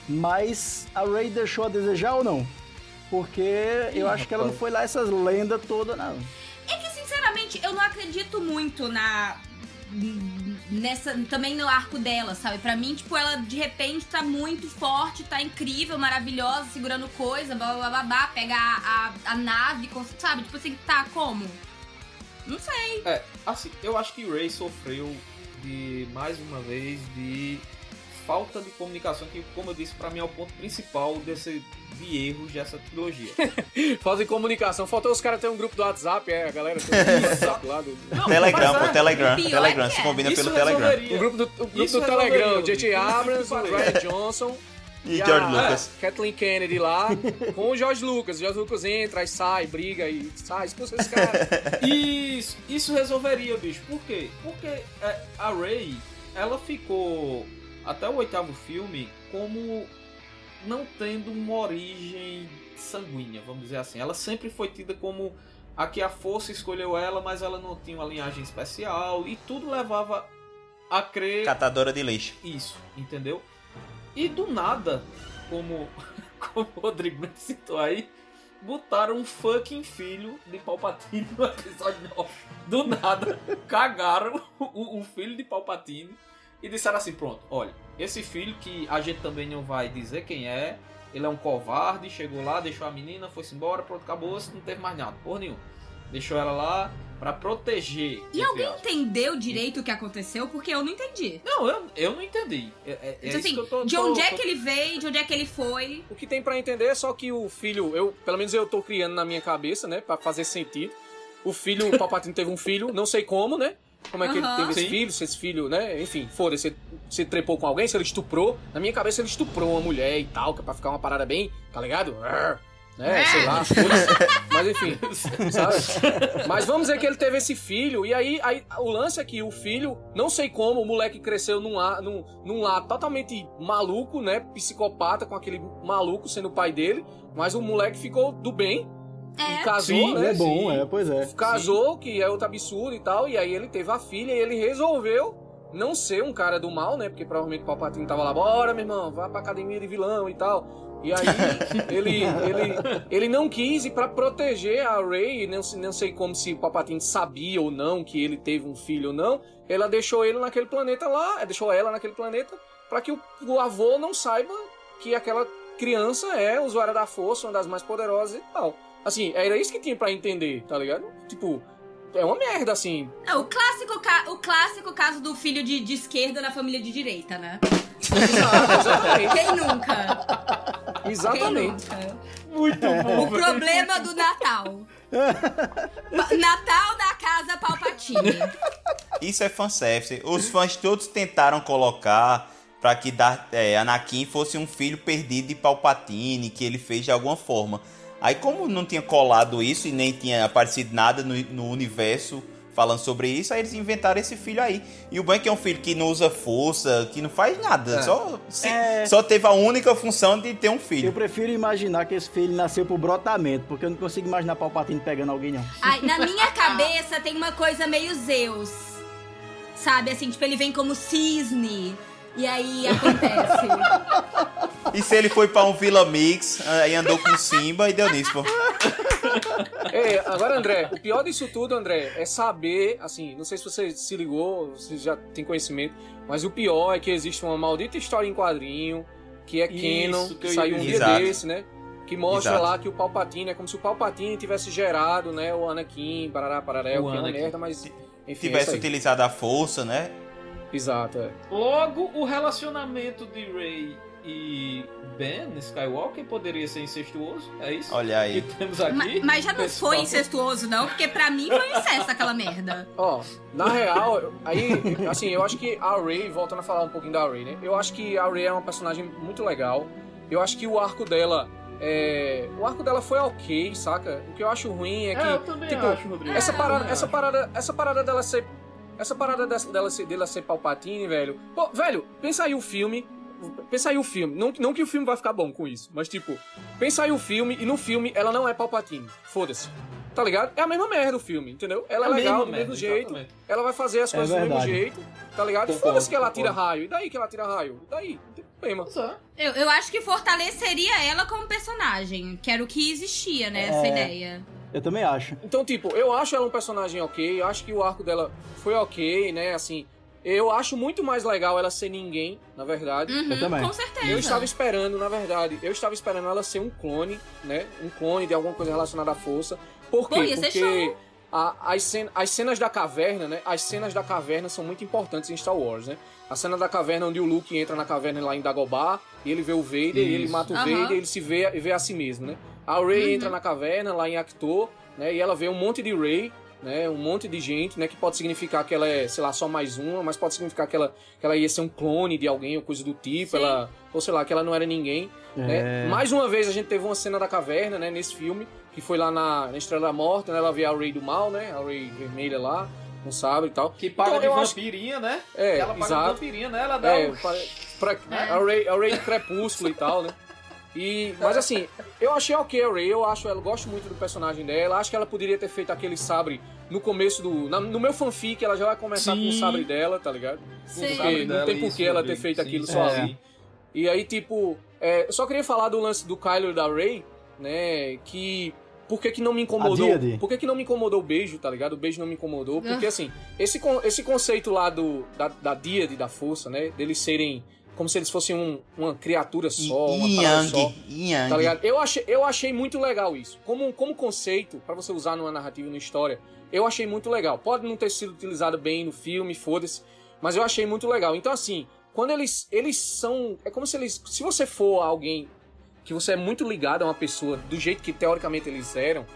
Mas a Rey deixou a desejar ou não? Porque eu acho que ela não foi lá essas lendas todas, não. É que, sinceramente, eu não acredito muito na. Nessa. Também no arco dela, sabe? Pra mim, tipo, ela de repente tá muito forte, tá incrível, maravilhosa, segurando coisa, blá blá blá, blá pega a, a, a nave, sabe? Tipo assim, tá, como? Não sei. É, assim, eu acho que Ray sofreu de, mais uma vez, de falta de comunicação, que, como eu disse, pra mim é o ponto principal desse, de erros dessa trilogia. Falta de comunicação. Faltou os caras terem um grupo do WhatsApp, é, a galera tem um grupo do WhatsApp lá do. Telegram, mas é, pô, Telegram. pior Telegram, é se é. combina Isso pelo Telegram. O grupo do, o grupo Isso do Telegram, bicho. J.J. Abrams, o Ryan Johnson E a George Lucas. Kathleen Kennedy lá, com o George Lucas. O George Lucas entra, aí sai, briga e sai, expulsa esse cara. Isso, isso resolveria, bicho. Por quê? Porque é, a Ray, ela ficou até o oitavo filme como não tendo uma origem sanguínea, vamos dizer assim. Ela sempre foi tida como a que a força escolheu ela, mas ela não tinha uma linhagem especial e tudo levava a crer Catadora de lixo. isso, entendeu? E do nada, como, como o Rodrigo me citou aí, botaram um fucking filho de Palpatine no episódio 9. Do nada, cagaram o, o filho de Palpatine e disseram assim: pronto, olha, esse filho que a gente também não vai dizer quem é, ele é um covarde, chegou lá, deixou a menina, foi-se embora, pronto, acabou-se, não teve mais nada, porra nenhuma. Deixou ela lá pra proteger. E alguém aspas. entendeu direito o que aconteceu? Porque eu não entendi. Não, eu, eu não entendi. É, é, é Então, isso assim, que eu tô, de tô- onde é tô- que ele veio, de onde é que ele foi. O que tem pra entender é só que o filho, eu, pelo menos eu tô criando na minha cabeça, né, Pra fazer sentido. O filho, o Palpatine teve um filho, não sei como, né? Como é que Aham. ele teve esse Sim. filho, se esse filho, né? Enfim, foda-se, se, se trepou com alguém, se ele estuprou. Na minha cabeça ele estuprou uma mulher e tal, que é pra ficar uma parada bem, tá ligado? Arr, Né, sei lá. Mas enfim, sabe? Mas vamos dizer que ele teve esse filho, e aí, aí o lance é que o filho, não sei como, o moleque cresceu num, ar- num, num lar totalmente maluco, né? Psicopata, com aquele maluco sendo o pai dele, mas o moleque ficou do bem É. e casou, Sim, né? é bom, sim. é, pois é. Casou, que é outro absurdo e tal, e aí ele teve a filha e ele resolveu não ser um cara do mal, né? Porque provavelmente o Palpatine tava lá, bora, meu irmão, vá pra academia de vilão e tal. E aí ele, ele, ele não quis ir pra proteger a Rey, não, não sei como se o Palpatine sabia ou não que ele teve um filho ou não. Ela deixou ele naquele planeta lá, eh, deixou ela naquele planeta, pra que o, o avô não saiba que aquela criança é usuária da força, uma das mais poderosas e tal. Assim, era isso que tinha pra entender, tá ligado? Tipo, é uma merda, assim. Não, o clássico, ca- o clássico caso do filho de, de esquerda na família de direita, né? Exatamente. Quem nunca? Quem Exatamente. nunca? Muito O bom, velho. problema do Natal. Natal da casa Palpatine. Isso é fanservice. Os fãs todos tentaram colocar pra que Dar- é, Anakin fosse um filho perdido de Palpatine, que ele fez de alguma forma. Aí, como não tinha colado isso e nem tinha aparecido nada no, no universo falando sobre isso, aí eles inventaram esse filho aí. E o bom é que é um filho que não usa força, que não faz nada. É. Só, se- É. só teve a única função de ter um Eu filho. prefiro imaginar que esse filho nasceu por brotamento, porque eu não consigo imaginar Palpatine pegando alguém, não. Ai, na minha cabeça tem uma coisa meio Zeus. Sabe, assim, tipo, ele vem como cisne. E aí acontece. E se ele foi pra um Villa Mix, aí andou com Simba e deu nisso, pô. É, agora, André, o pior disso tudo, André, é saber, assim, não sei se você se ligou, se já tem conhecimento, mas o pior é que existe uma maldita história em quadrinho, que é Canon, que saiu um dizer. dia Exato. desse, né? Que mostra Exato. lá que o Palpatine é como se o Palpatine tivesse gerado, né, o Anakin, parará, parará, O o que é uma Anakin. merda, mas enfim, é Tivesse utilizado a força, né? Exato, é. Logo, o relacionamento de Rey e Ben Skywalker poderia ser incestuoso, é isso? Olha aí. Que temos aqui. Ma- Mas já não foi papo. incestuoso, não, porque pra mim foi incesto aquela merda. Ó, na real, aí, assim, eu acho que a Rey, voltando a falar um pouquinho da Rey, né? Eu acho que a Rey é uma personagem muito legal. Eu acho que o arco dela. É... O arco dela foi ok, saca? O que eu acho ruim é que. É, eu também tipo, acho, Rodrigo. Essa Eu parada, essa acho. parada, essa parada dela ser. Essa parada dessa- dela ser, dela ser Palpatine, velho. Pô, velho, pensa aí o filme. Pensa aí o filme. Não, não que o filme vai ficar bom com isso, mas tipo, pensa aí o filme e no filme ela não é Palpatine. Foda-se. Tá ligado? É a mesma merda o filme, entendeu? Ela é, a legal do mesmo jeito. exatamente. Ela vai fazer as É coisas do mesmo jeito, tá ligado? Foda-se que ela tira raio. E daí que ela tira raio? E daí? Não tem problema. Pois é. Eu, eu acho que fortaleceria ela como personagem, que era o que existia, né? Essa É. ideia. Eu também acho. Então, tipo, eu acho ela um personagem ok, eu acho que o arco dela foi ok, né? Assim, eu acho muito mais legal ela ser ninguém, na verdade. Uhum, Eu também. Com certeza. Eu estava esperando, na verdade, eu estava esperando ela ser um clone, né? Um clone de alguma coisa relacionada à força. Por quê? Ia ser Porque show. a- as, cen- as cenas da caverna, né? As cenas da caverna são muito importantes em Star Wars, né? A cena da caverna onde o Luke entra na caverna lá em Dagobah, e ele vê o Vader, e ele mata o Aham. Vader, e ele se vê, vê a si mesmo, né? A Rey entra na caverna lá em Actor, né? E ela vê um monte de Rey, né? Um monte de gente, né? Que pode significar que ela é, sei lá, só mais uma, mas pode significar que ela, que ela ia ser um clone de alguém ou coisa do tipo, Sim. ela, ou sei lá, que ela não era ninguém. Né? É. Mais uma vez a gente teve uma cena da caverna, né, nesse filme, que foi lá na, na Estrela da Morte, né, ela vê a Rey do mal, né, a Rey vermelha lá, com sabre e tal. Que paga Então, de eu acho- vampirinha, né? É, ela paga de exato. vampirinha, né? Ela dá É, um... pra, pra- a, Rey, a do Crepúsculo e tal, né. E, mas assim, eu achei ok a Rey, eu acho, eu gosto muito do personagem dela, acho que ela poderia ter feito aquele sabre no começo do... na- no meu fanfic, ela já vai começar com o Sim. sabre dela, tá ligado? Sim. Porque Sabre não dela, tem por que ela ter feito Sim, aquilo sim, sozinha. sim. E aí, tipo, é, eu só queria falar do lance do Kylo e da Rey, né? Que. Por que, que não me incomodou? Por que, que não me incomodou o beijo, tá ligado? O beijo não me incomodou. Porque, assim, esse, esse conceito lá do, da, da da força, né? Deles serem como se eles fossem um- uma criatura só, uma parada só. Yang, Yang. Tá ligado? Eu achei, eu achei muito legal isso. Como, como conceito, pra você usar numa narrativa, numa história, eu achei muito legal. Pode não ter sido utilizado bem no filme, foda-se, mas eu achei muito legal. Então, assim, quando eles, eles são. É como se eles. Se você for alguém que você é muito ligado a uma pessoa do jeito que teoricamente eles eram.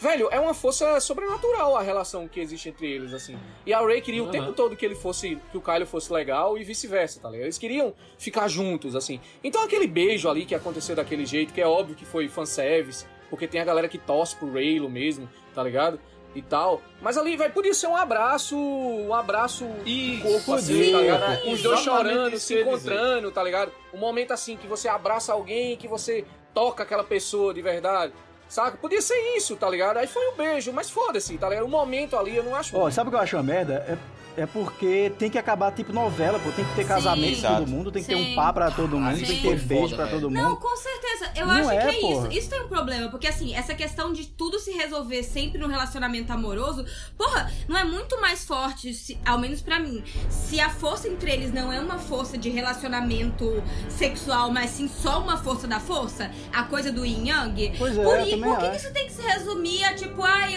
Velho, é uma força sobrenatural a relação que existe entre eles, assim. E a Rey queria o Uhum. tempo todo que ele fosse, que o Kylo fosse legal e vice-versa, tá ligado? Eles queriam ficar juntos, assim. Então aquele beijo ali que aconteceu daquele jeito, que é óbvio que foi fanservice, porque tem a galera que torce pro Raylo mesmo, tá ligado? E tal. Mas ali, vai podia ser um abraço, um abraço E corpo assim, tá ligado? Os dois chorando, se dizer. encontrando, tá ligado? Um momento assim que você abraça alguém, que você toca aquela pessoa de verdade. Saca? Podia ser isso, tá ligado? Aí foi o beijo, mas foda-se, tá ligado? O momento ali eu não acho. Ó, sabe o que eu acho uma merda? É, é porque tem que acabar tipo novela, pô. Tem que ter Sim. casamento de todo mundo, tem que ter Sim. um pá pra todo mundo, Sim. tem que ter beijo pra todo Não, mundo. com certeza. Eu Não acho é, que é porra. isso. Isso tem um problema, porque assim, essa questão de tudo se resolver sempre no relacionamento amoroso, porra, não é muito mais forte, se- ao menos pra mim, se a força entre eles não é uma força de relacionamento sexual, mas sim só uma força da força, a coisa do yin yang. Pois é, por por que, que isso tem que se resumir a tipo, ah,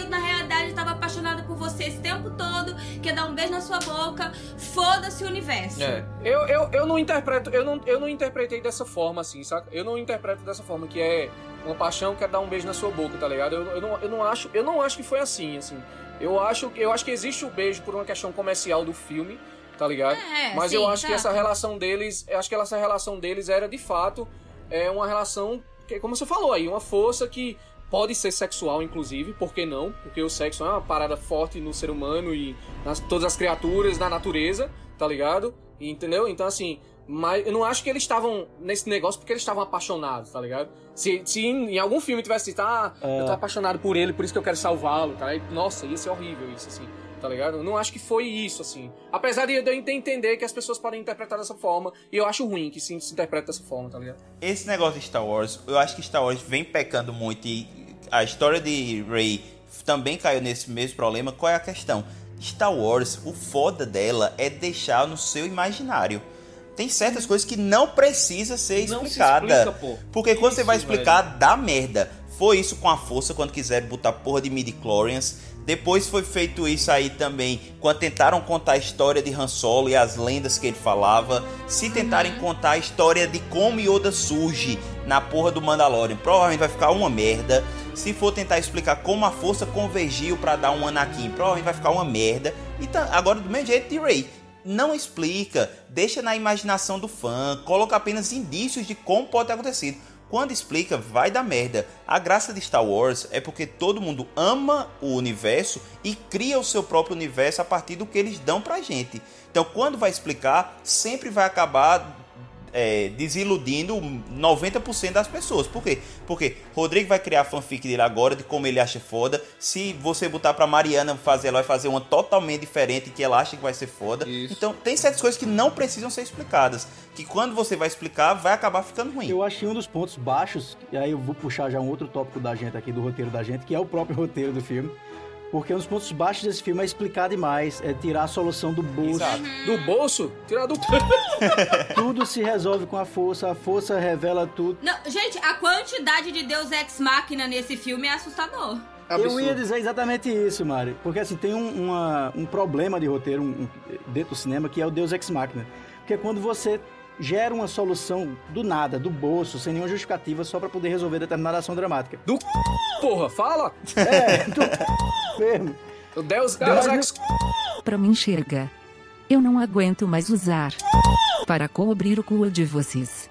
na sua boca, foda-se o universo. É. Eu, eu, eu não interpreto, eu não, eu não interpretei dessa forma, assim, saca? Eu não interpreto dessa forma, que é uma paixão quer dar um beijo na sua boca, tá ligado? Eu, eu, não, eu, não acho, eu não acho que foi assim, assim. Eu acho, eu acho que existe o beijo por uma questão comercial do filme, tá ligado? É, Mas sim, eu acho que exato. essa relação deles, eu acho que essa relação deles era de fato é uma relação que, como você falou aí, uma força que pode ser sexual, inclusive, por que não? Porque o sexo é uma parada forte no ser humano e nas todas as criaturas, na natureza, tá ligado? Entendeu? Então, assim, mas eu não acho que eles estavam nesse negócio porque eles estavam apaixonados, tá ligado? Se, se em, em algum filme tivesse dito, ah, eu tô apaixonado por ele, por isso que eu quero salvá-lo, tá? E, Nossa, ia ser horrível isso, assim, tá ligado? Eu não acho que foi isso, assim. Apesar de eu entender que as pessoas podem interpretar dessa forma, e eu acho ruim que se, se interprete dessa forma, tá ligado? Esse negócio de Star Wars, eu acho que Star Wars vem pecando muito e a história de Rey também caiu nesse mesmo problema. Qual é a questão? Star Wars, o foda dela é deixar no seu imaginário. Tem certas coisas que não precisa ser Não se explicada. explica, pô. Porque quando você vai explicar, dá merda. Foi isso com a força quando quiseram botar porra de midi-chlorians. Depois foi feito isso aí também quando tentaram contar a história de Han Solo e as lendas que ele falava. Se tentarem contar a história de como Yoda surge na porra do Mandalorian, provavelmente vai ficar uma merda. Se for tentar explicar como a força convergiu para dar um Anakin, provavelmente vai ficar uma merda. E tá, agora do mesmo jeito de Rey. Não explica, deixa na imaginação do fã, coloca apenas indícios de como pode ter acontecido. Quando explica, vai dar merda. A graça de Star Wars é porque todo mundo ama o universo e cria o seu próprio universo a partir do que eles dão pra gente. Então, quando vai explicar, sempre vai acabar é, desiludindo 90% das pessoas. Por quê? Porque Rodrigo vai criar a fanfic dele agora de como ele acha foda. Se você botar pra Mariana fazer, ela vai fazer uma totalmente diferente que ela acha que vai ser foda. Isso. Então tem certas coisas que não precisam ser explicadas. Que quando você vai explicar, vai acabar ficando ruim. Eu achei um dos pontos baixos, e aí eu vou puxar já um outro tópico da gente aqui, do roteiro da gente, que é o próprio roteiro do filme. Porque um dos pontos baixos desse filme é explicar demais, é tirar a solução do bolso. Exato. Do bolso? Tirar do. Tudo se resolve com a força, a força revela tudo. Não, gente, a quantidade de Deus Ex Machina nesse filme é assustador. Eu ia dizer exatamente isso, Mari. Porque assim, tem um, uma- um problema de roteiro um- um- dentro do cinema que é o Deus Ex Machina. Que é quando você gera uma solução do nada, do bolso, sem nenhuma justificativa, só pra poder resolver determinada ação dramática. Do porra, fala! É, do mesmo. O Deus, Deus Ex. Pra me enxergar. Eu não aguento mais usar. Para cobrir o cu de vocês.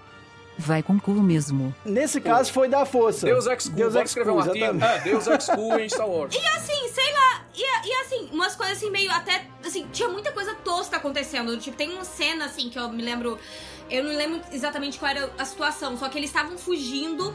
Vai com cu mesmo. Nesse caso foi da força. Deus Ex Cool, Deus Ex escrever um artigo. É, Deus Ex Cool em Star Wars. E assim, sei lá, e, e assim, umas coisas assim meio até, assim, tinha muita coisa tosca acontecendo. Tipo, tem uma cena assim que eu me lembro, eu não lembro exatamente qual era a situação, só que eles estavam fugindo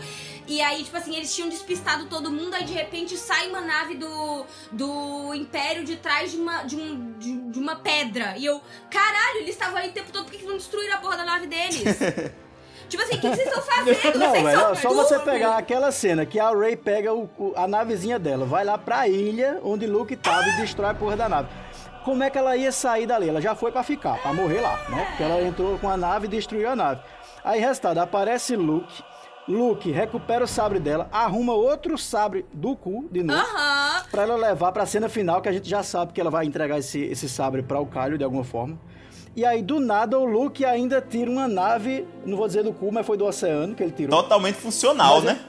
e aí, tipo assim, eles tinham despistado todo mundo, aí de repente sai uma nave do, do Império de trás de uma, de, um, de, de uma pedra. E eu, caralho, eles estavam aí o tempo todo, por que que vão destruir a porra da nave deles? tipo assim, o que, que vocês estão fazendo? Não, vocês velho, são só você pegar aquela cena que a Ray pega o- o- a navezinha dela, vai lá pra ilha onde Luke tava e destrói a porra da nave. Como é que ela ia sair dali? Ela já foi pra ficar, pra morrer lá, né? Porque ela entrou com a nave e destruiu a nave. Aí, resultado, aparece Luke. Luke recupera o sabre dela, arruma outro sabre do cu de novo. Aham. Pra ela levar pra cena final, que a gente já sabe que ela vai entregar esse, esse sabre pra o Kylo de alguma forma. E aí, do nada, o Luke ainda tira uma nave, não vou dizer do cu, mas foi do oceano que ele tirou. Totalmente funcional, Mas é- né?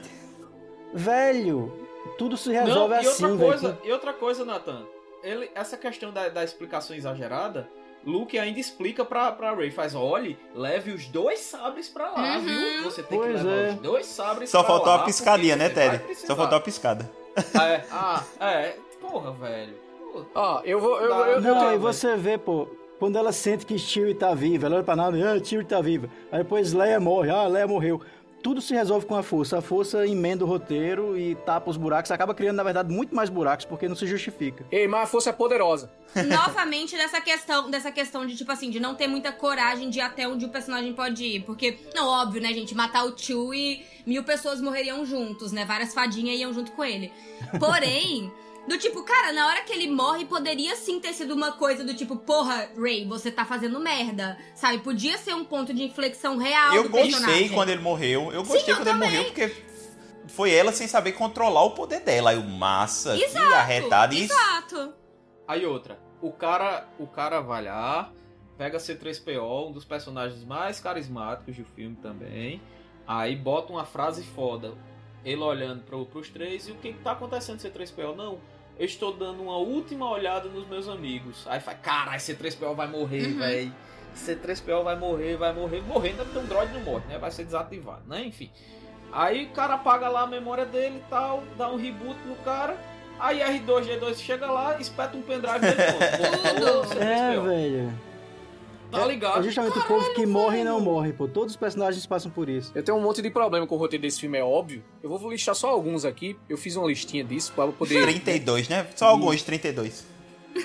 Velho, tudo se resolve Não, e assim, outra velho. coisa, e outra coisa, Nathan, ele, essa questão da, da explicação exagerada, Luke ainda explica pra, pra Ray, faz, olhe, leve os dois sabres pra lá, Uhum. viu? Você tem Pois que levar é. os dois sabres Só pra faltou lá, uma piscadinha, porque né, você vai Ted? precisar. Só faltou uma piscada. É, ah, é, porra, velho. Ó, eu vou. Eu, Não, eu, Não, aí você vê, pô, quando ela sente que Chewie tá viva, ela olha pra nada, ah, Chewie tá viva. Aí depois Leia morre, ah, Leia morreu. Tudo se resolve com a força. A força emenda o roteiro e tapa os buracos. Acaba criando, na verdade, muito mais buracos, porque não se justifica. Ei, mas a força é poderosa. novamente dessa questão, dessa questão de, tipo assim, de não ter muita coragem de ir até onde o personagem pode ir. Porque, não, óbvio, né, gente? Matar o tio e mil pessoas morreriam juntos, né? Várias fadinhas iam junto com ele. Porém. Do tipo, cara, na hora que ele morre, poderia sim ter sido uma coisa do tipo, porra, Ray, você tá fazendo merda. Sabe? Podia ser um ponto de inflexão real Eu do gostei personagem. quando ele morreu. Eu gostei eu quando ele morreu porque foi ela sem saber controlar o poder dela. Aí o massa, que Exato, arretado. E isso Exato. Aí outra, o cara, o cara vai lá, pega C3PO, um dos personagens mais carismáticos do filme também. Aí bota uma frase foda. Ele olhando pro, pros três e o que, que tá acontecendo C3PO? Não, eu estou dando uma última olhada nos meus amigos. Aí faz, caralho, C3PO vai morrer, Uhum. velho. C3PO vai morrer, vai morrer, morrendo porque um droid não morre, né? Vai ser desativado, né? Enfim. Aí o cara apaga lá a memória dele e tal, dá um reboot no cara. Aí R2G2 chega lá, espeta um pendrive nele Tudo. É, C3PO. velho. Tá ligado? É justamente o povo que morre e não morre, pô. Todos os personagens passam por isso. Eu tenho um monte de problema com o roteiro desse filme, é óbvio. Eu vou listar só alguns aqui. Eu fiz uma listinha disso pra poder. 32, né? Só alguns 32.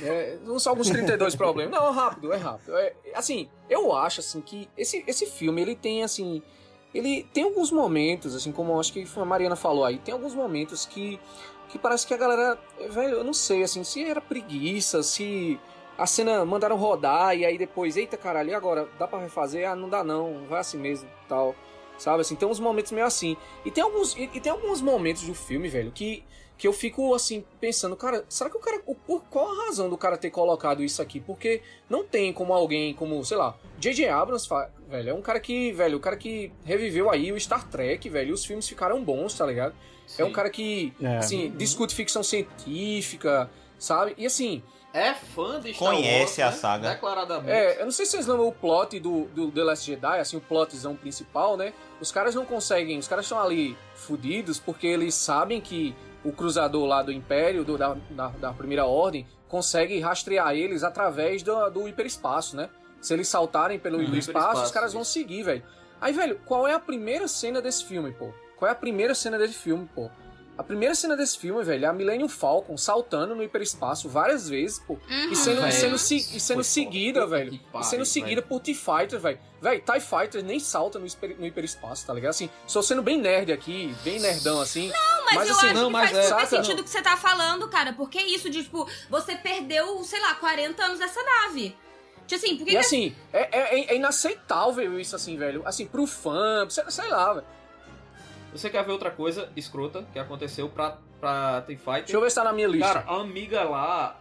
É, não são alguns 32 problemas. Não, é rápido, é rápido. É, assim, eu acho assim que esse, esse filme ele tem assim, ele tem alguns momentos, assim como acho que a Mariana falou aí, tem alguns momentos que que parece que a galera, velho, eu não sei assim, se era preguiça, se a cena mandaram rodar e aí depois, eita caralho, e agora dá pra refazer? Ah, não dá não, vai assim mesmo, tal. Sabe, assim, tem uns momentos meio assim. E tem alguns, e, e tem alguns momentos do filme, velho, que, que eu fico, assim, pensando, cara, será que o cara. O, por, qual a razão do cara ter colocado isso aqui? Porque não tem como alguém, como, sei lá, J.J. Abrams, velho, é um cara que, velho, o cara que reviveu aí o Star Trek, velho, e os filmes ficaram bons, tá ligado? É um cara que, É. assim, discute ficção científica, sabe? E assim, É fã de Star Conhece Wars, a né? saga. Declaradamente. é, eu não sei se vocês lembram o plot do, do The Last Jedi, assim, o plotzão principal, né? Os caras não conseguem, os caras estão ali fudidos porque eles sabem que o cruzador lá do Império, do- da, da, da Primeira Ordem, consegue rastrear eles através do, do hiperespaço, né? Se eles saltarem pelo Uhum. hiperespaço, Hiperespaço, os caras vão isso. seguir, velho. Aí, velho, qual é a primeira cena desse filme, pô? Qual é a primeira cena desse filme, pô? A primeira cena desse filme, velho, é a Millennium Falcon saltando no hiperespaço várias vezes, pô. E sendo, e Velho, sendo, se- e sendo seguida, foda. velho. Que E sendo seguida por T-Fighter, velho. Velho, TIE Fighter nem salta no, hiper- no hiperespaço, tá ligado? Assim, estou sendo bem nerd aqui, bem nerdão assim. Não, Mas, eu assim, acho não, que mas faz é- super saca? sentido o que você tá falando, cara. Porque é isso de, tipo, você perdeu, sei lá, 40 anos dessa nave. Tipo assim, por que E que assim, é, é, é inaceitável isso, assim, velho. Assim, pro fã, sei, sei lá, velho. Você quer ver outra coisa escrota que aconteceu pra, pra T Fighter? Deixa eu ver se tá na minha lista. Cara, a amiga lá.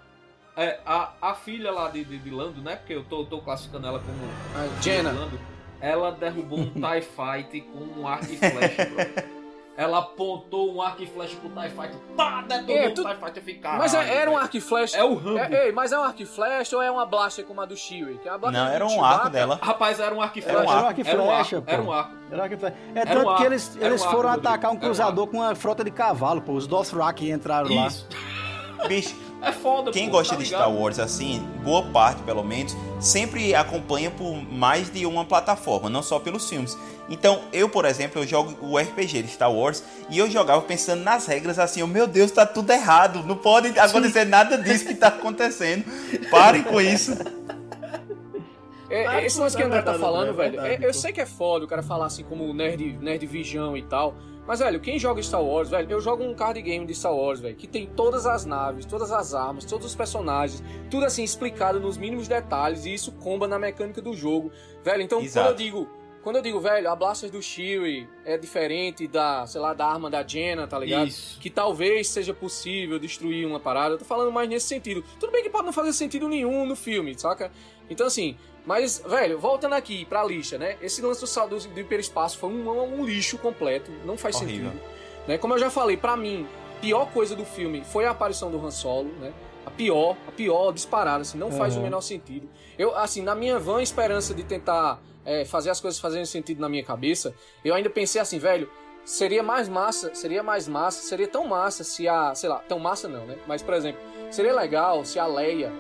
É, a, a filha lá de, de, de Lando, né? Porque eu tô, tô classificando ela como. Ah, Jenna. Lando. Ela derrubou um TIE Fight com um arco e flecha. Ela apontou um arco e flecha pro TIE Fighter. Pá, detonou É, o tu- TIE Fighter ficar. mas é- era um arco e flecha. É o Rambo. É, ei, mas é um arco e flecha ou é uma blaster como a do Chewie? Que é uma Não, era um Chewbacca. arco dela. Rapaz, era um arco e Era flecha. um arco e Era um flecha, arco. pô. Era um arco. Era que foi- É Era tanto um que arco, eles, era eles um arco, foram atacar um era um cruzador com uma frota de cavalo, pô. Os Dothraki entraram lá. Isso. Bicho, É foda, quem pô, gosta tá de ligado? Star Wars assim, boa parte pelo menos, sempre acompanha por mais de uma plataforma, não só pelos filmes. Então, eu, por exemplo, eu jogo o RPG de Star Wars e eu jogava pensando nas regras assim, oh, meu Deus, tá tudo errado, não pode acontecer nada disso que tá acontecendo. Parem com isso. É, esse pô, lance que é o André tá falando, é velho, é- eu sei que é foda o cara falar assim como nerd, nerd vision e tal, mas, velho, quem joga Star Wars, velho, eu jogo um card game de Star Wars, velho, que tem todas as naves, todas as armas, todos os personagens, tudo assim explicado nos mínimos detalhes e isso comba na mecânica do jogo, velho, então Exato. quando eu digo... Quando eu digo, velho, a blaster do Chewie é diferente da, sei lá, da arma da Jenna, tá ligado? Isso. que talvez seja possível destruir uma parada. Eu tô falando mais nesse sentido. Tudo bem que pode não fazer sentido nenhum no filme, saca? Então, assim, mas, velho, voltando aqui pra lista, né? Esse lance do, do, do hiperespaço foi um, um lixo completo. Não faz Horrível. sentido. Né? Como eu já falei, pra mim, pior coisa do filme foi a aparição do Han Solo, né? A pior, a pior disparada, assim, não faz o Uhum. menor sentido. Eu, assim, na minha vã esperança de tentar é, fazer as coisas fazerem sentido na minha cabeça, eu ainda pensei assim, velho, seria mais massa, seria mais massa, seria tão massa se a, sei lá, tão massa não, né? Mas, por exemplo, seria legal se a Leia,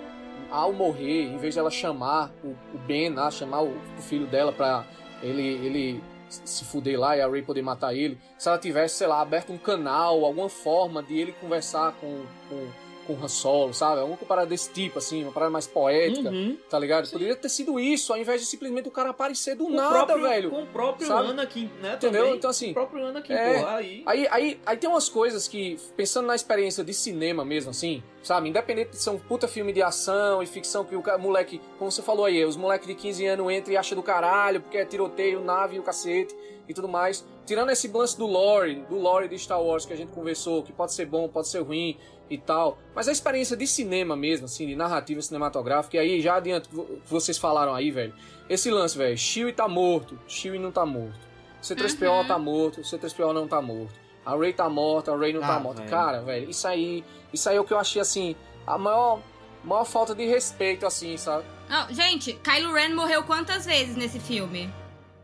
ao morrer, em vez de ela chamar o, o Ben chamar o, o filho dela pra ele, ele se fuder lá e a Rey poder matar ele, se ela tivesse, sei lá, aberto um canal, alguma forma de ele conversar com, com, com Han Solo, sabe? Alguma parada desse tipo, assim, uma parada mais poética, Uhum. tá ligado? Poderia ter sido isso, ao invés de simplesmente o cara aparecer do Com nada, próprio- velho. Com o próprio sabe? Anakin, né? Entendeu? também. Então, assim, O próprio Anakin, é, pô, aí... Aí, aí, aí tem umas coisas que, pensando na experiência de cinema mesmo, assim, sabe? Independente de ser um puta filme de ação e ficção que o moleque, como você falou aí, os moleques de 15 anos entram e acham do caralho, porque é tiroteio, nave e o cacete e tudo mais. Tirando esse lance do lore, do lore de Star Wars que a gente conversou, que pode ser bom, pode ser ruim e tal. Mas a experiência de cinema mesmo, assim, de narrativa cinematográfica, e aí já adianto, vo- vocês falaram aí, velho. Esse lance, velho, Chewie tá morto, Chewie não tá morto. C3PO Uhum. tá morto, C3PO não tá morto. A Rey tá morta, a Rey não tá Ah, morta. velho. Cara, velho, isso aí, isso aí é o que eu achei assim, a maior, maior falta de respeito, assim, sabe? Não, gente, Kylo Ren morreu quantas vezes nesse filme?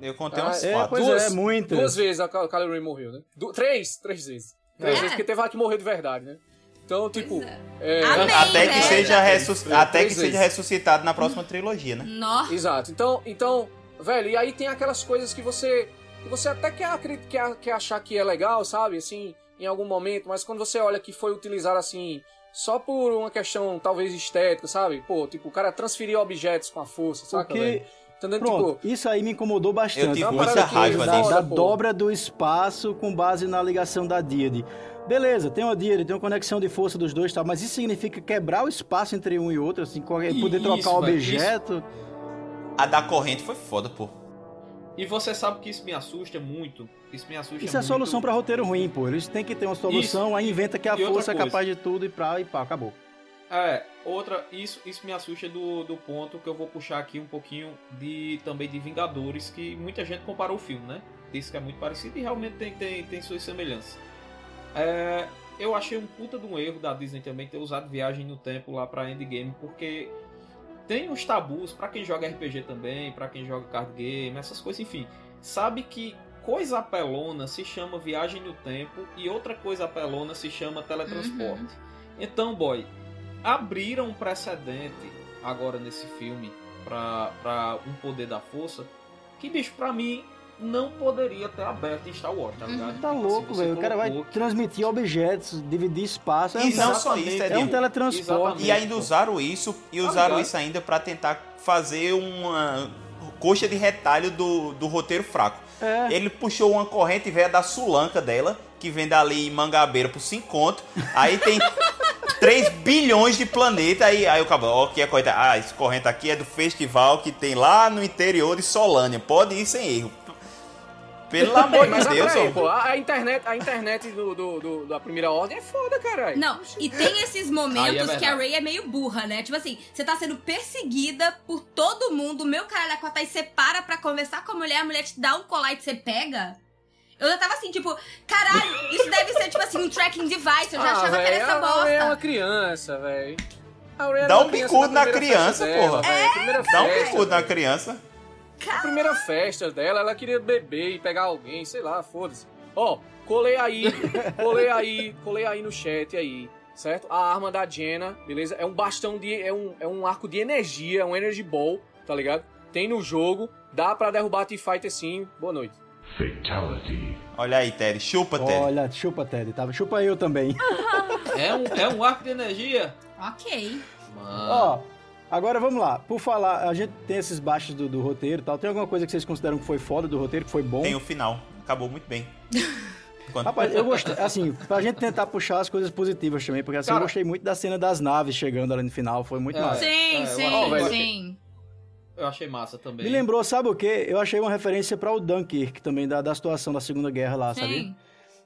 Eu contei Ah, umas É, quatro. pois Duas- é, muitas. Duas vezes a Ky- Kylo Ren morreu, né? Du- três, três vezes. Três É. vezes, porque teve uma que morreu de verdade, né? Então, tipo, é. é, Amém, Até que, né? seja, ressus- até que seja ressuscitado na próxima trilogia, né? Nó. Exato. Então, então, velho, e aí tem aquelas coisas que você que você até quer, quer, quer achar que é legal, sabe? Assim, em algum momento, mas quando você olha que foi utilizado assim, só por uma questão talvez estética, sabe? Pô, tipo, o cara transferir objetos com a força, saca, Porque, velho? Entendeu? pronto, Tipo, isso aí me incomodou Eu bastante. tive uma muita raiva da- da dobra do espaço com base na ligação da Díade. Beleza, tem uma Díade, tem uma conexão de força dos dois, tá? mas isso significa quebrar o espaço entre um e outro, assim, poder Isso, trocar o objeto. A da corrente foi foda, pô. E você sabe que isso me assusta muito. Isso me assusta Isso é muito. solução pra roteiro ruim, pô. Eles têm que ter uma solução, Isso. aí inventa que a E força é capaz de tudo e pá, e pá, acabou. É, outra, isso, isso me assusta do, do ponto que eu vou puxar aqui um pouquinho de também de Vingadores, que muita gente comparou o filme, né? Disse que é muito parecido e realmente tem, tem, tem suas semelhanças. É, eu achei um puta de um erro da Disney também ter usado viagem no tempo lá pra Endgame, porque tem uns tabus pra quem joga RPG também, pra quem joga card game, essas coisas, enfim. Sabe que coisa apelona se chama viagem no tempo e outra coisa apelona se chama teletransporte. Então, boy, abriram um precedente agora nesse filme pra um poder da força que, bicho, pra mim não poderia ter aberto em Star Wars, tá ligado? Tá Se louco, velho. O cara vai colocou- transmitir objetos, dividir espaço. É um E não só isso, É um Edil. teletransporte. E ainda usaram isso e usaram ligado? isso ainda pra tentar fazer uma coxa de retalho do, do roteiro fraco. É. Ele puxou uma corrente velha da Sulanca dela, que vende ali em Mangabeira por 5 conto. Aí tem 3 bilhões de planeta. Aí, aí o cabelo, ó, que é corrente. Ah, esse corrente aqui é do festival que tem lá no interior de Solânia. Pode ir sem erro. Pelo amor de Deus, ó. pô, a, internet, a internet do, do- do- da primeira ordem é foda, caralho. Não, e tem esses Aí é momentos verdade. que a Ray é meio burra, né? Tipo assim, você tá sendo perseguida por todo mundo, meu caralho, a cota, aí você para pra conversar com a mulher, a mulher te dá um colar e você pega. Eu já tava assim, tipo, caralho, isso deve ser, tipo assim, um tracking device, eu já achava que era essa a Ray é uma bosta. criança, velho. A Ray era Dá um bicudo na criança, dela, porra. primeira Dá um bicudo na criança. A primeira festa dela, ela queria beber e pegar alguém, sei lá, foda-se. Ó, colei aí, colei aí, colei aí no chat aí, certo? A arma da Jenna, beleza? É um bastão de. É um, é um arco de energia, um energy ball, tá ligado? Tem no jogo, dá pra derrubar a T-Fighter sim. Boa noite. Olha aí, Ted. Chupa, Ted. Olha, chupa, Ted. Tá? Chupa eu também. É um, é um arco de energia? Ok. Mano. Ó, agora vamos lá. Por falar, a gente tem esses baixos do, do roteiro e tal. Tem alguma coisa que vocês consideram que foi foda do roteiro, que foi bom? Tem o final. Acabou muito bem. Quando- Rapaz, eu gostei, assim, pra gente tentar puxar as coisas positivas também, porque assim, eu Cara- gostei muito da cena das naves chegando ali no final, foi muito É. massa. Sim, eu sim, sim. Eu achei massa também. Me lembrou, sabe o quê? Eu achei uma referência para o Dunkirk também, da, da situação da Segunda Guerra lá, sabe? Sim.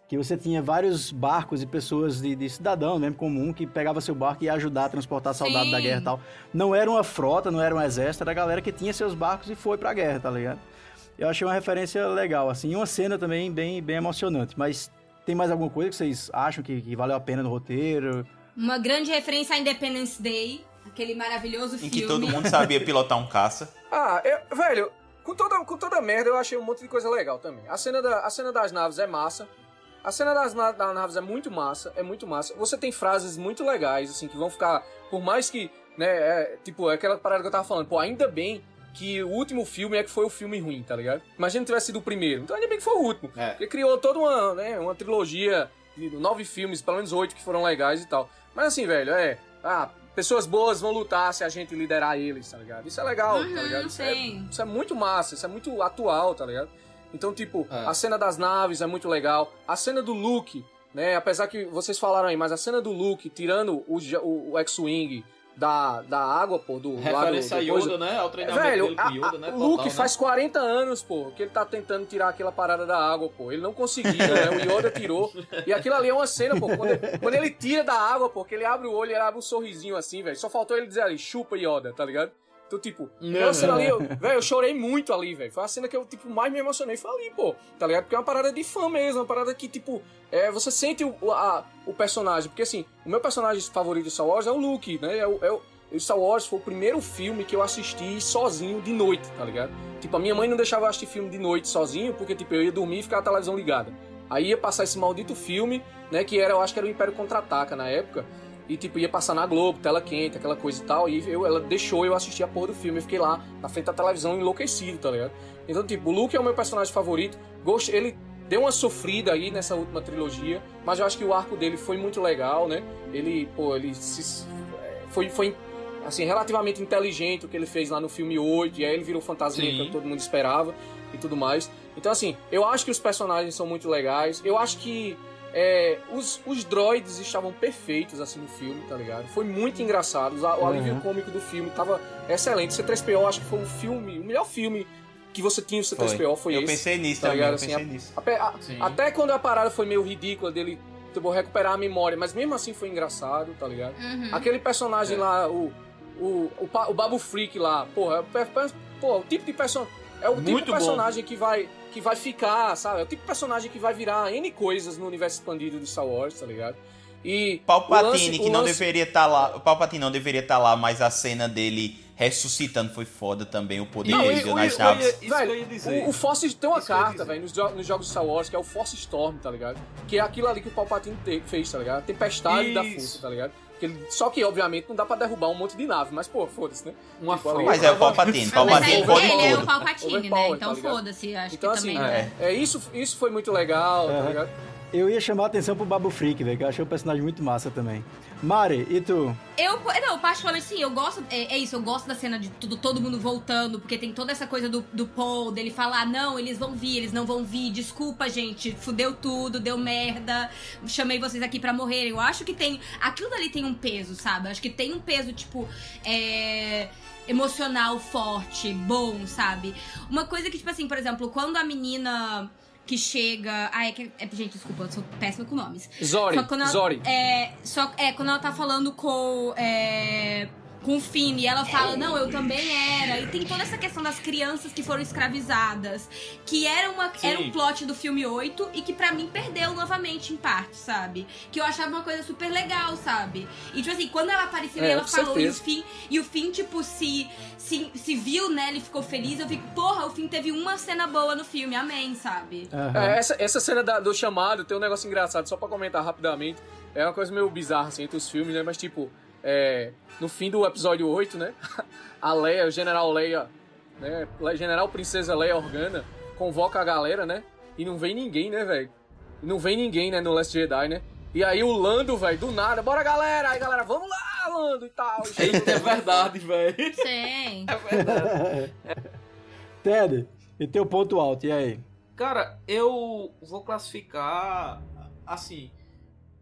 Que você tinha vários barcos e pessoas de, de cidadão mesmo, comum, que pegava seu barco e ia ajudar a transportar soldados Sim. da guerra e tal. Não era uma frota, não era um exército, era a galera que tinha seus barcos e foi pra guerra, tá ligado? Eu achei uma referência legal, assim, e uma cena também bem, bem emocionante. Mas tem mais alguma coisa que vocês acham que, que valeu a pena no roteiro? Uma grande referência a Independence Day, aquele maravilhoso Em filme. que todo mundo sabia pilotar um caça. Ah, eu, velho, com toda, com toda merda eu achei um monte de coisa legal também. A cena, da, a cena das naves é massa. A cena das, na- das naves é muito massa, é muito massa. Você tem frases muito legais, assim, que vão ficar, por mais que, né, é, tipo, é aquela parada que eu tava falando, pô, ainda bem que o último filme é que foi o filme ruim, tá ligado? Imagina se tivesse sido o primeiro. Então ainda bem que foi o último. É. Porque criou toda uma, né, uma trilogia de nove filmes, pelo menos oito que foram legais e tal. Mas assim, velho, é. Ah, pessoas boas vão lutar se a gente liderar eles, tá ligado? Isso é legal, tá Uhum, ligado? Isso é, isso é muito massa, isso é muito atual, tá ligado? Então, tipo, É. a cena das naves é muito legal. A cena do Luke, né? Apesar que vocês falaram aí, mas a cena do Luke tirando o, o, o X-Wing da, da água, pô, do lado Referência a do coisa- Yoda, né? Ao treinamento Velho, dele com a- Yoda, a- né? o Luke né? faz 40 anos, pô, que ele tá tentando tirar aquela parada da água, pô. Ele não conseguiu, né? O Yoda tirou. E aquilo ali é uma cena, pô. Quando ele, quando ele tira da água, pô, que ele abre o olho e ele abre um sorrisinho assim, velho. Só faltou ele dizer ali, chupa Yoda, tá ligado? Então, tipo, aquela cena ali, eu- velho, eu chorei muito ali, velho. Foi a cena que eu, tipo, mais me emocionei. Foi ali, pô, tá ligado? Porque é uma parada de fã mesmo, uma parada que, tipo, é, você sente o, a- o personagem. Porque, assim, o meu personagem favorito de Star Wars é o Luke, né? É o, é o Star Wars foi o primeiro filme que eu assisti sozinho de noite, tá ligado? Tipo, a minha mãe não deixava eu assistir filme de noite sozinho, porque, tipo, eu ia dormir e ficava a televisão ligada. Aí ia passar esse maldito filme, né? Que era, eu acho que era o Império Contra-Ataca na época. E, tipo, ia passar na Globo, tela quente, aquela coisa e tal. E eu, ela deixou eu assistir a porra do filme. Eu fiquei lá, na frente da televisão, enlouquecido, tá ligado? Então, tipo, o Luke é o meu personagem favorito. Gosto, ele deu uma sofrida aí nessa última trilogia, mas eu acho que o arco dele foi muito legal, né? Ele, pô, ele se, foi, foi assim, relativamente inteligente o que ele fez lá no filme 8, e aí ele virou fantasma Sim. que todo mundo esperava e tudo mais. Então, assim, eu acho que os personagens são muito legais. Eu acho que é, os, os droids estavam perfeitos, assim, no filme, tá ligado? Foi muito engraçado. O alívio Uhum. cômico do filme tava excelente. C3PO, acho que foi um filme, o melhor filme que você tinha o Foi. C3PO foi eu esse. pensei nisso tá também, ligado? eu Assim, pensei a- nisso. A- Sim. até quando a parada foi meio ridícula dele tipo, recuperar a memória, mas mesmo assim foi engraçado, tá ligado? Uhum. Aquele personagem É. lá, o, o, o, o Babu Freak lá, porra, é o pô, o tipo de personagem. É o tipo Muito de bom. personagem que vai, que vai ficar, sabe? É o tipo de personagem que vai virar N coisas no universo expandido de Star Wars, tá ligado? E. o Palpatine, lance- que não lance- deveria estar lá. O Palpatine não deveria estar lá, mas a cena dele ressuscitando foi foda também. O poder Não, dele nas eu- naves. Isso que eu ia Velho, dizer. o, o Force tem uma Isso carta, velho, nos, nos jogos Star Wars, que é o Force Storm, tá ligado? Que é aquilo ali que o Palpatine te- fez, tá ligado? A tempestade da Isso. força, tá ligado? Ele- só que, obviamente, não dá pra derrubar um monte de nave, mas, pô, foda-se, né? Uma Tipo, ali- frota. Mas é o Palpatine. Palpatine aí pode ele é o. Palpatine, né? Então tá foda-se, acho Então, que assim, também. é. É, isso, isso foi muito legal, tá ligado? Eu ia chamar a atenção pro Babu Freak, velho, que eu achei o personagem muito massa também. Mari, e tu? Eu, não, particularmente sim, eu gosto, é, é isso, eu gosto da cena de tudo, todo mundo voltando, porque tem toda essa coisa do, do Paul, dele falar, não, eles vão vir, eles não vão vir, desculpa, gente, fudeu tudo, deu merda, chamei vocês aqui pra morrer. Eu acho que tem, aquilo dali tem um peso, sabe? Acho que tem um peso, tipo, é emocional forte, bom, sabe? Uma coisa que, tipo assim, por exemplo, quando a menina que chega. Ai, é que. É, gente, desculpa, eu sou péssima com nomes. Zori, Só quando ela, Zori. É, só, é, quando ela tá falando com. É, com o Finn, e ela fala, não, eu também era. E tem toda essa questão das crianças que foram escravizadas. Que era, uma, Sim. era um plot do filme 8 e que pra mim perdeu novamente em parte, sabe? Que eu achava uma coisa super legal, sabe? E tipo assim, quando ela apareceu e É, ela com falou, e o. Finn, e o Finn, tipo, se, se, se viu, né? Ele ficou feliz, eu fico, porra, o Finn teve uma cena boa no filme, amém, sabe? Aham. É, essa, essa cena da- do chamado tem um negócio engraçado, só pra comentar rapidamente. É uma coisa meio bizarra, assim, entre os filmes, né? Mas, tipo, é, no fim do episódio 8, né? A Leia, o General Leia, né? General Princesa Leia Organa, convoca a galera, né? E não vem ninguém, né, velho? Não vem ninguém, né, no Last Jedi, né? E aí o Lando, velho, do nada, bora galera! Aí galera, vamos lá, Lando e tal. E Eita, é verdade, velho. Sim. Ted, e teu ponto alto, e aí? Cara, eu vou classificar assim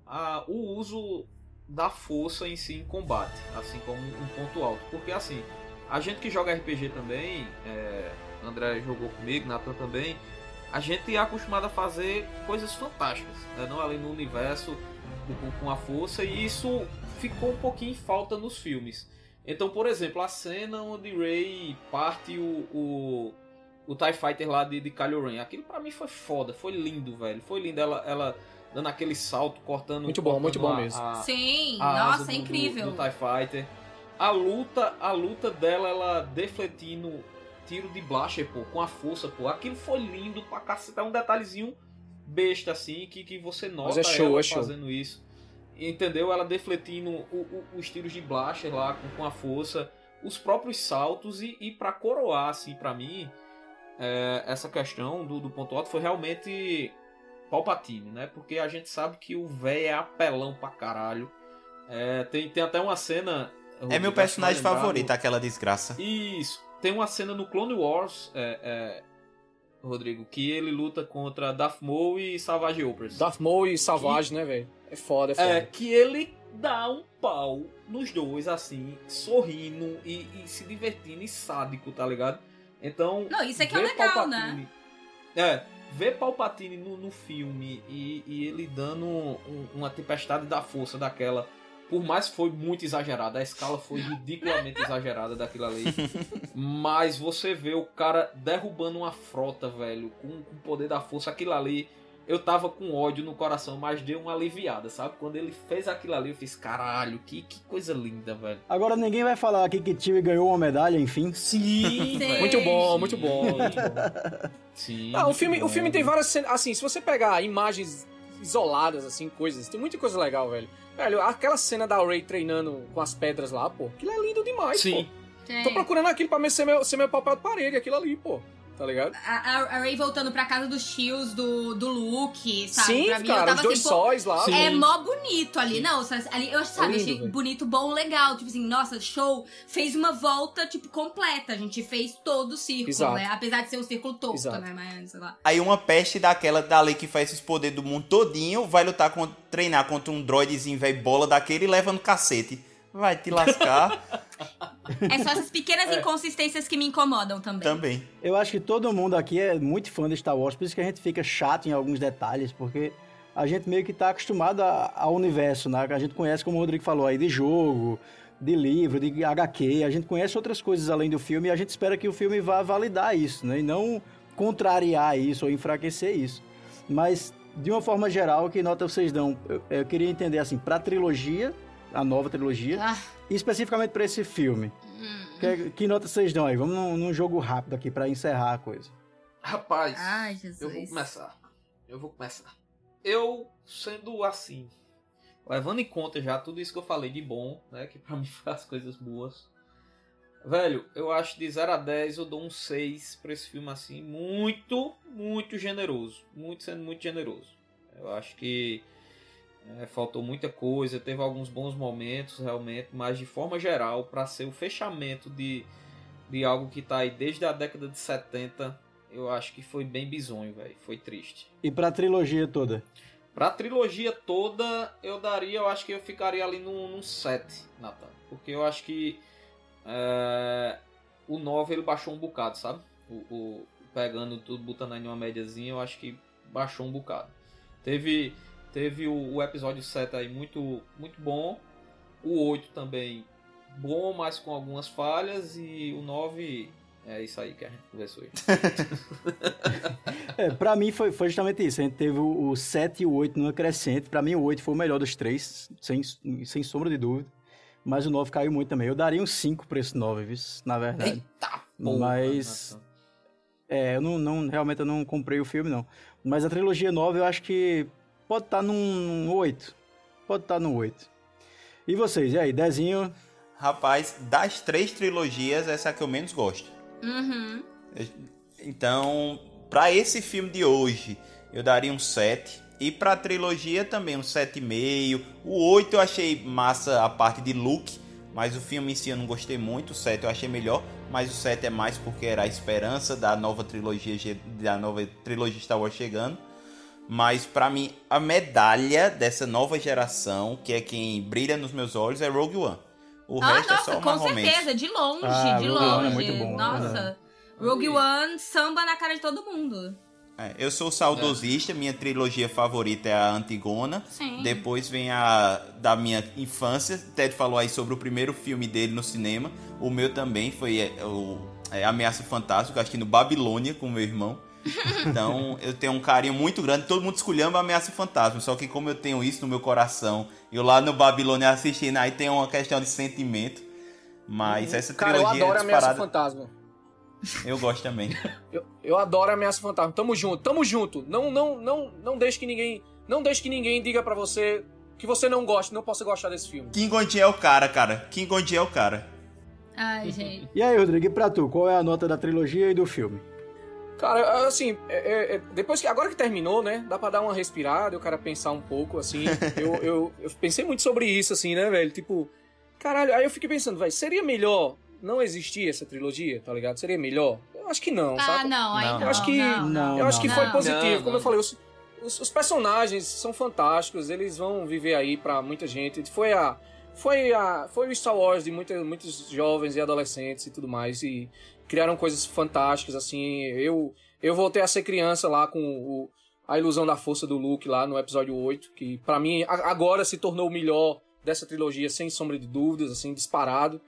a- o uso da força em si em combate, assim como um ponto alto, porque assim a gente que joga RPG também, é, André jogou comigo, Nathan também, a gente é acostumado a fazer coisas fantásticas, né? não ali no universo com, a força e isso ficou um pouquinho em falta nos filmes. Então, por exemplo, a cena onde Rey parte o, o, o TIE Fighter lá de, de Kylo Ren. Aquilo pra mim foi foda, foi lindo, velho. Foi lindo ela, ela dando aquele salto, cortando Muito bom, cortando muito bom a- mesmo. a- Sim, a asa nossa, é incrível. Do, do TIE Fighter. A luta, a luta dela, ela defletindo tiro de blaster, pô, com a força, pô. Aquilo foi lindo pra caceta. É um detalhezinho besta, assim, que, que você nota é show, ela é show. fazendo isso. Entendeu? Ela defletindo o- o- os tiros de blaster lá com, com a força. Os próprios saltos e, e para coroar, assim, pra mim, é, essa questão do, do ponto alto foi realmente Palpatine, né? Porque a gente sabe que o velho é apelão pra caralho. É, tem, tem até uma cena. É meu que personagem favorito, aquela desgraça. Isso. Tem uma cena no Clone Wars, é, é, Rodrigo, que ele luta contra Darth Maul e Savage Opress. Darth Maul e Savage, né, velho? É foda, é foda. É, que ele dá um pau nos dois, assim, sorrindo e, e se divertindo e sádico, tá ligado? Então. Não, isso é que é legal, Palpatine- É, ver Palpatine no, no filme e, e ele dando um- uma tempestade da força daquela. Por mais que foi muito exagerada, a escala foi ridiculamente exagerada daquilo ali. Mas você vê o cara derrubando uma frota, velho, com, com o poder da força, aquilo ali. Eu tava com ódio no coração, mas deu uma aliviada, sabe? Quando ele fez aquilo ali, eu fiz, caralho, que, que coisa linda, velho. Agora ninguém vai falar aqui que Tio ganhou uma medalha, enfim. Sim, velho. Muito bom, Sim, muito bom, muito bom. Sim. Ah, o filme, bom. o filme tem várias cenas. Assim, se você pegar imagens isoladas, assim, coisas, tem muita coisa legal, velho. Velho, aquela cena da Ray treinando com as pedras lá, pô, aquilo é lindo demais, Sim. pô. Tem. Tô procurando aquilo pra ser meu, ser meu papel de parede, aquilo ali, pô. Tá ligado? A, a, Ray voltando pra casa dos tios do, do Luke, sabe? Sim, pra mim, cara, eu tava os dois assim, sóis lá. Sim. É mó bonito ali, não, ali, eu sabe, lindo, achei velho. bonito, bom, legal, tipo assim, nossa, show, fez uma volta, tipo, completa, a gente fez todo o círculo, Exato. né, apesar de ser um círculo torto, Exato. né, mas, sei lá. Aí uma peste daquela dali que faz esses poderes do mundo todinho vai lutar contra, treinar contra um droidezinho velho bola daquele e leva no cacete. Vai te lascar. É só essas pequenas inconsistências que me incomodam também. Também. Eu acho que todo mundo aqui é muito fã de Star Wars, por isso que a gente fica chato em alguns detalhes, porque a gente meio que tá acostumado ao universo, né? A gente conhece, como o Rodrigo falou aí, de jogo, de livro, de HQ, a gente conhece outras coisas além do filme e a gente espera que o filme vá validar isso, né? E não contrariar isso ou enfraquecer isso. Mas, de uma forma geral, que nota vocês dão? Eu, eu queria entender, assim, pra trilogia, a nova trilogia, Ah, e especificamente pra esse filme. hum. Que, que nota vocês dão aí? Vamos num, num jogo rápido aqui pra encerrar a coisa. Rapaz, Ai, Jesus. eu vou começar. Eu vou começar. Eu, sendo assim, levando em conta já tudo isso que eu falei de bom, né? Que pra mim faz coisas boas. Velho, eu acho de 0 a 10 eu dou um 6 pra esse filme assim. Muito, muito generoso. Muito sendo muito generoso. Eu acho que é, faltou muita coisa, teve alguns bons momentos realmente, mas de forma geral, pra ser o fechamento de, de algo que tá aí desde a década de 70, eu acho que foi bem bizonho, velho. Foi triste. E pra trilogia toda? Pra trilogia toda, eu daria, eu acho que eu ficaria ali num, num 7, Nathan. Porque eu acho que é, o 9 ele baixou um bocado, sabe? O, o- pegando tudo, botando aí numa médiazinha, eu acho que baixou um bocado. Teve, teve o, o episódio 7 aí muito, muito bom. O 8 também bom, mas com algumas falhas. E o 9 é isso aí que a gente conversou aí. É, pra mim foi, foi justamente isso. A gente teve o, o 7 e o 8 numa crescente. Pra mim o 8 foi o melhor dos três, sem, sem sombra de dúvida. Mas o 9 caiu muito também. Eu daria um 5 pra esse 9, viu? Na verdade. Eita porra! Mas- Nathan. É, eu não, não- realmente eu não comprei o filme, não. Mas a trilogia 9 eu acho que pode estar num 8. Pode estar num 8. E vocês, e aí, Dezinho? Rapaz, das três trilogias, essa é a que eu menos gosto. Uhum. Então, pra esse filme de hoje, eu daria um 7. E pra trilogia também, um 7,5. O 8 eu achei massa a parte de look, mas o filme em si eu não gostei muito. O 7 eu achei melhor, mas o 7 é mais porque era a esperança da nova trilogia da nova trilogia Star Wars chegando. Mas pra mim, a medalha dessa nova geração, que é quem brilha nos meus olhos, é Rogue One. O Ah, resto é nossa, só com certeza, de longe, Ah, de Rogue One longe. é muito bom, Nossa. verdade. Rogue One, samba na cara de todo mundo. É, eu sou saudosista, minha trilogia favorita é a Antigona. Sim. Depois vem a da minha infância. Ted falou aí sobre o primeiro filme dele no cinema. O meu também foi é, o é, Ameaça Fantástica, acho que no Babilônia com meu irmão. Então eu tenho um carinho muito grande. Todo mundo esculhamba Ameaça Fantasma. Só que como eu tenho isso no meu coração, eu lá no Babilônia assistindo, aí tem uma questão de sentimento. Mas essa Cara, eu trilogia adoro é Ameaça disparada. Fantasma. Eu gosto também. Eu, eu adoro Ameaça Fantasma. Tamo junto, tamo junto. Não, não, não, não deixe que ninguém, não deixe que ninguém diga pra você que você não gosta, não possa gostar desse filme. King Kong é o cara, cara. King Kong é o cara. Ai, gente. E aí, Rodrigo, e pra tu? Qual é a nota da trilogia e do filme? Cara, assim, é- é- é- depois que agora que terminou, né, dá pra dar uma respirada, o cara pensar um pouco, assim. eu, eu, eu pensei muito sobre isso, assim, né, velho? Tipo, caralho, aí eu fiquei pensando, velho, seria melhor não existir essa trilogia, tá ligado? Seria melhor? Eu acho que não, Ah, sabe? não, aí Não. Eu acho que- não, não, Eu acho que não. foi positivo, Não, como não. eu falei, os, os, os personagens são fantásticos, eles vão viver aí pra muita gente. Foi a foi a foi o Star Wars de muita, muitos jovens e adolescentes e tudo mais e criaram coisas fantásticas assim. Eu eu voltei a ser criança lá com o, a ilusão da força do Luke lá no episódio 8, que pra mim agora se tornou o melhor dessa trilogia sem sombra de dúvidas, assim, disparado,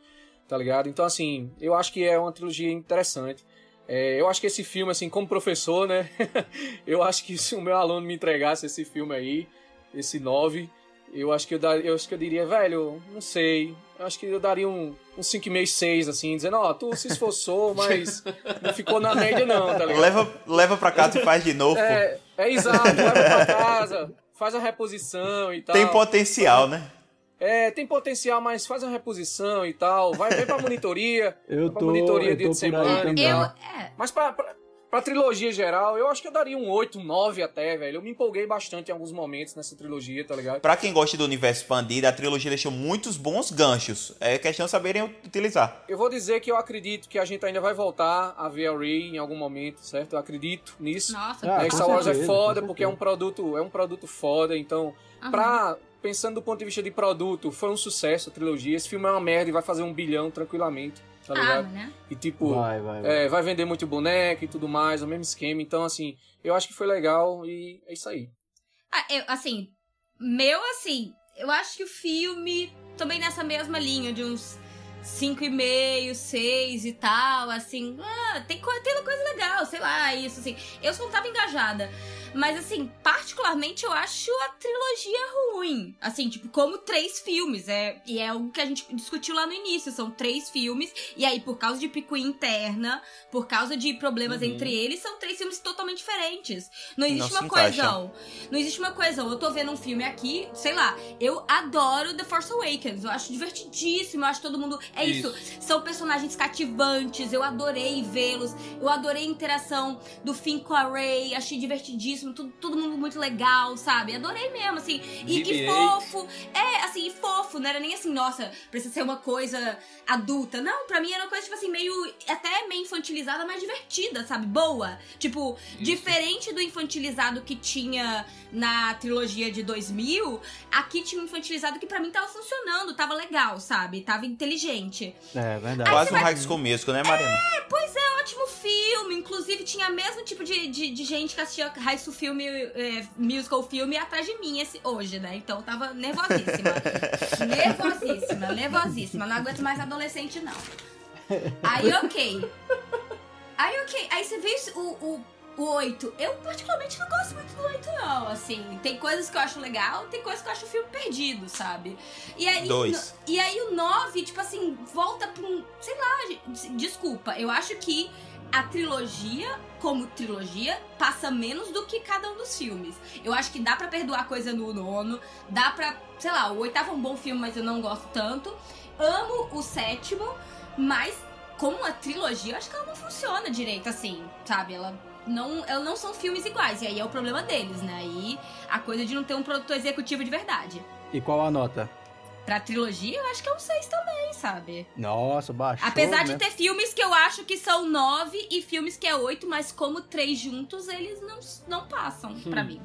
tá ligado? Então assim, eu acho que é uma trilogia interessante. É, eu acho que esse filme, assim, como professor, né? eu acho que se o meu aluno me entregasse esse filme aí, esse 9, eu acho que eu, dar, eu acho que eu diria, velho, não sei. Eu acho que eu daria um, um 5,5, 6, assim, dizendo, ó, tu se esforçou, mas não ficou na média, não, tá ligado? Leva, leva pra casa e faz de novo. É, é exato, leva pra casa, faz a reposição e tal. Tem potencial, né? É, tem potencial, mas faz uma reposição e tal. Vai, vem pra monitoria. Eu pra tô, monitoria eu dia tô de semana. Eu, é, Mas pra, pra, pra trilogia geral, eu acho que eu daria um 8, um 9 até, velho. Eu me empolguei bastante em alguns momentos nessa trilogia, tá ligado? Pra quem gosta do universo expandido, a trilogia deixou muitos bons ganchos. É questão de saberem utilizar. Eu vou dizer que eu acredito que a gente ainda vai voltar a ver a Rey em algum momento, certo? Eu acredito nisso. nossa, Ah, É, Star Wars é foda porque é um produto, é um produto foda, então aham. pra, pensando do ponto de vista de produto, foi um sucesso a trilogia. Esse filme é uma merda e vai fazer um bilhão tranquilamente, tá ligado? né? E tipo, Vai, vai, vai. é, vai vender muito boneco e tudo mais, o mesmo esquema. Então, assim, eu acho que foi legal e é isso aí. Ah, eu, assim, meu, assim, eu acho que o filme também nessa mesma linha de uns 5,5, 6 e tal, assim, ah, tem, tem uma coisa legal, sei lá, isso, assim. Eu só não tava engajada. Mas, assim, particularmente eu acho a trilogia ruim. Assim, tipo, como três filmes. É, e é algo que a gente discutiu lá no início. São três filmes. E aí, por causa de picuinha interna, por causa de problemas entre eles, são três filmes totalmente diferentes. Não existe Não uma coesão. Não existe uma coesão. Eu tô vendo um filme aqui, sei lá, eu adoro The Force Awakens. Eu acho divertidíssimo, eu acho todo mundo. É isso. São personagens cativantes, eu adorei vê-los. Eu adorei a interação do Finn com a Rey, achei divertidíssimo, tudo, todo mundo muito legal, sabe? Adorei mesmo, assim. E, e BB-8. fofo. É, assim, e fofo, não era nem assim, nossa, precisa ser uma coisa adulta. Não, pra mim era uma coisa, tipo assim, meio. até meio infantilizada, mas divertida, sabe? Boa. Tipo, diferente do infantilizado que tinha na trilogia de 2000, aqui tinha um infantilizado que pra mim tava funcionando, tava legal, sabe? Tava inteligente. É, verdade. Quase um High School Musical, né, Mariana? Pois é, ótimo filme. Inclusive, tinha o mesmo tipo de, de, de gente que assistia High School Filme, é, Musical Filme atrás de mim esse, hoje, né? Então eu tava nervosíssima. nervosíssima, nervosíssima. Não aguento mais adolescente, não. Aí, ok. Aí, ok. Aí você vê o, o, o 8. Eu, particularmente, não gosto muito do 8, não. Assim, tem coisas que eu acho legal, tem coisas que eu acho o filme perdido, sabe? E aí, Dois. no- e aí o 9, tipo assim, volta pra um. Sei lá, desculpa. Eu acho que a trilogia, como trilogia, passa menos do que cada um dos filmes. Eu acho que dá pra perdoar coisa no nono, dá pra. Sei lá, o oitavo é um bom filme, mas eu não gosto tanto. Amo o sétimo, mas como uma trilogia, eu acho que ela não funciona direito assim, sabe? Ela não, ela não são filmes iguais, e aí é o problema deles, né? Aí a coisa de não ter um produtor executivo de verdade. E qual a nota? Pra trilogia, eu acho que é um 6 também, sabe? Nossa, baixou, Apesar de né? ter filmes que eu acho que são 9 e filmes que é 8, mas como três juntos, eles não, não passam pra mim.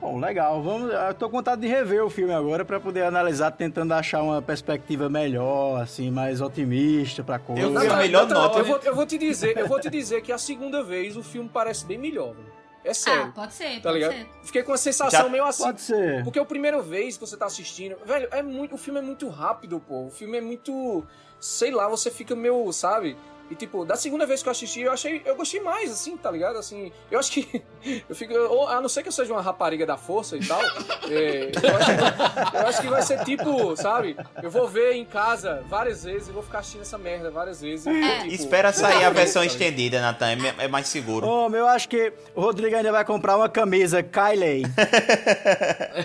Bom, legal. Vamos, eu tô com vontade de rever o filme agora pra poder analisar, tentando achar uma perspectiva melhor, assim, mais otimista pra coisa. Eu melhor nota. Eu vou, eu vou te dizer, eu vou te dizer que a segunda vez o filme parece bem melhor, velho. É sério. Ah, pode ser, tá pode ligado? ser. Fiquei com uma sensação Já- meio assim. Pode ser. Porque a primeira vez que você tá assistindo, velho, é muito, o filme é muito rápido, pô. O filme é muito, sei lá, você fica meio, sabe? E tipo, da segunda vez que eu assisti, eu achei, eu gostei mais assim, tá ligado? Assim, eu acho que eu fico, ou, a não ser que eu seja uma rapariga da força e tal, é, eu, acho que, eu acho que vai ser tipo, sabe? Eu vou ver em casa várias vezes e vou ficar assistindo essa merda várias vezes. e, É. tipo, Espera sair a versão estendida, Nathan. É, é mais seguro. Ô, eu acho que o Rodrigo ainda vai comprar uma camisa Kylie.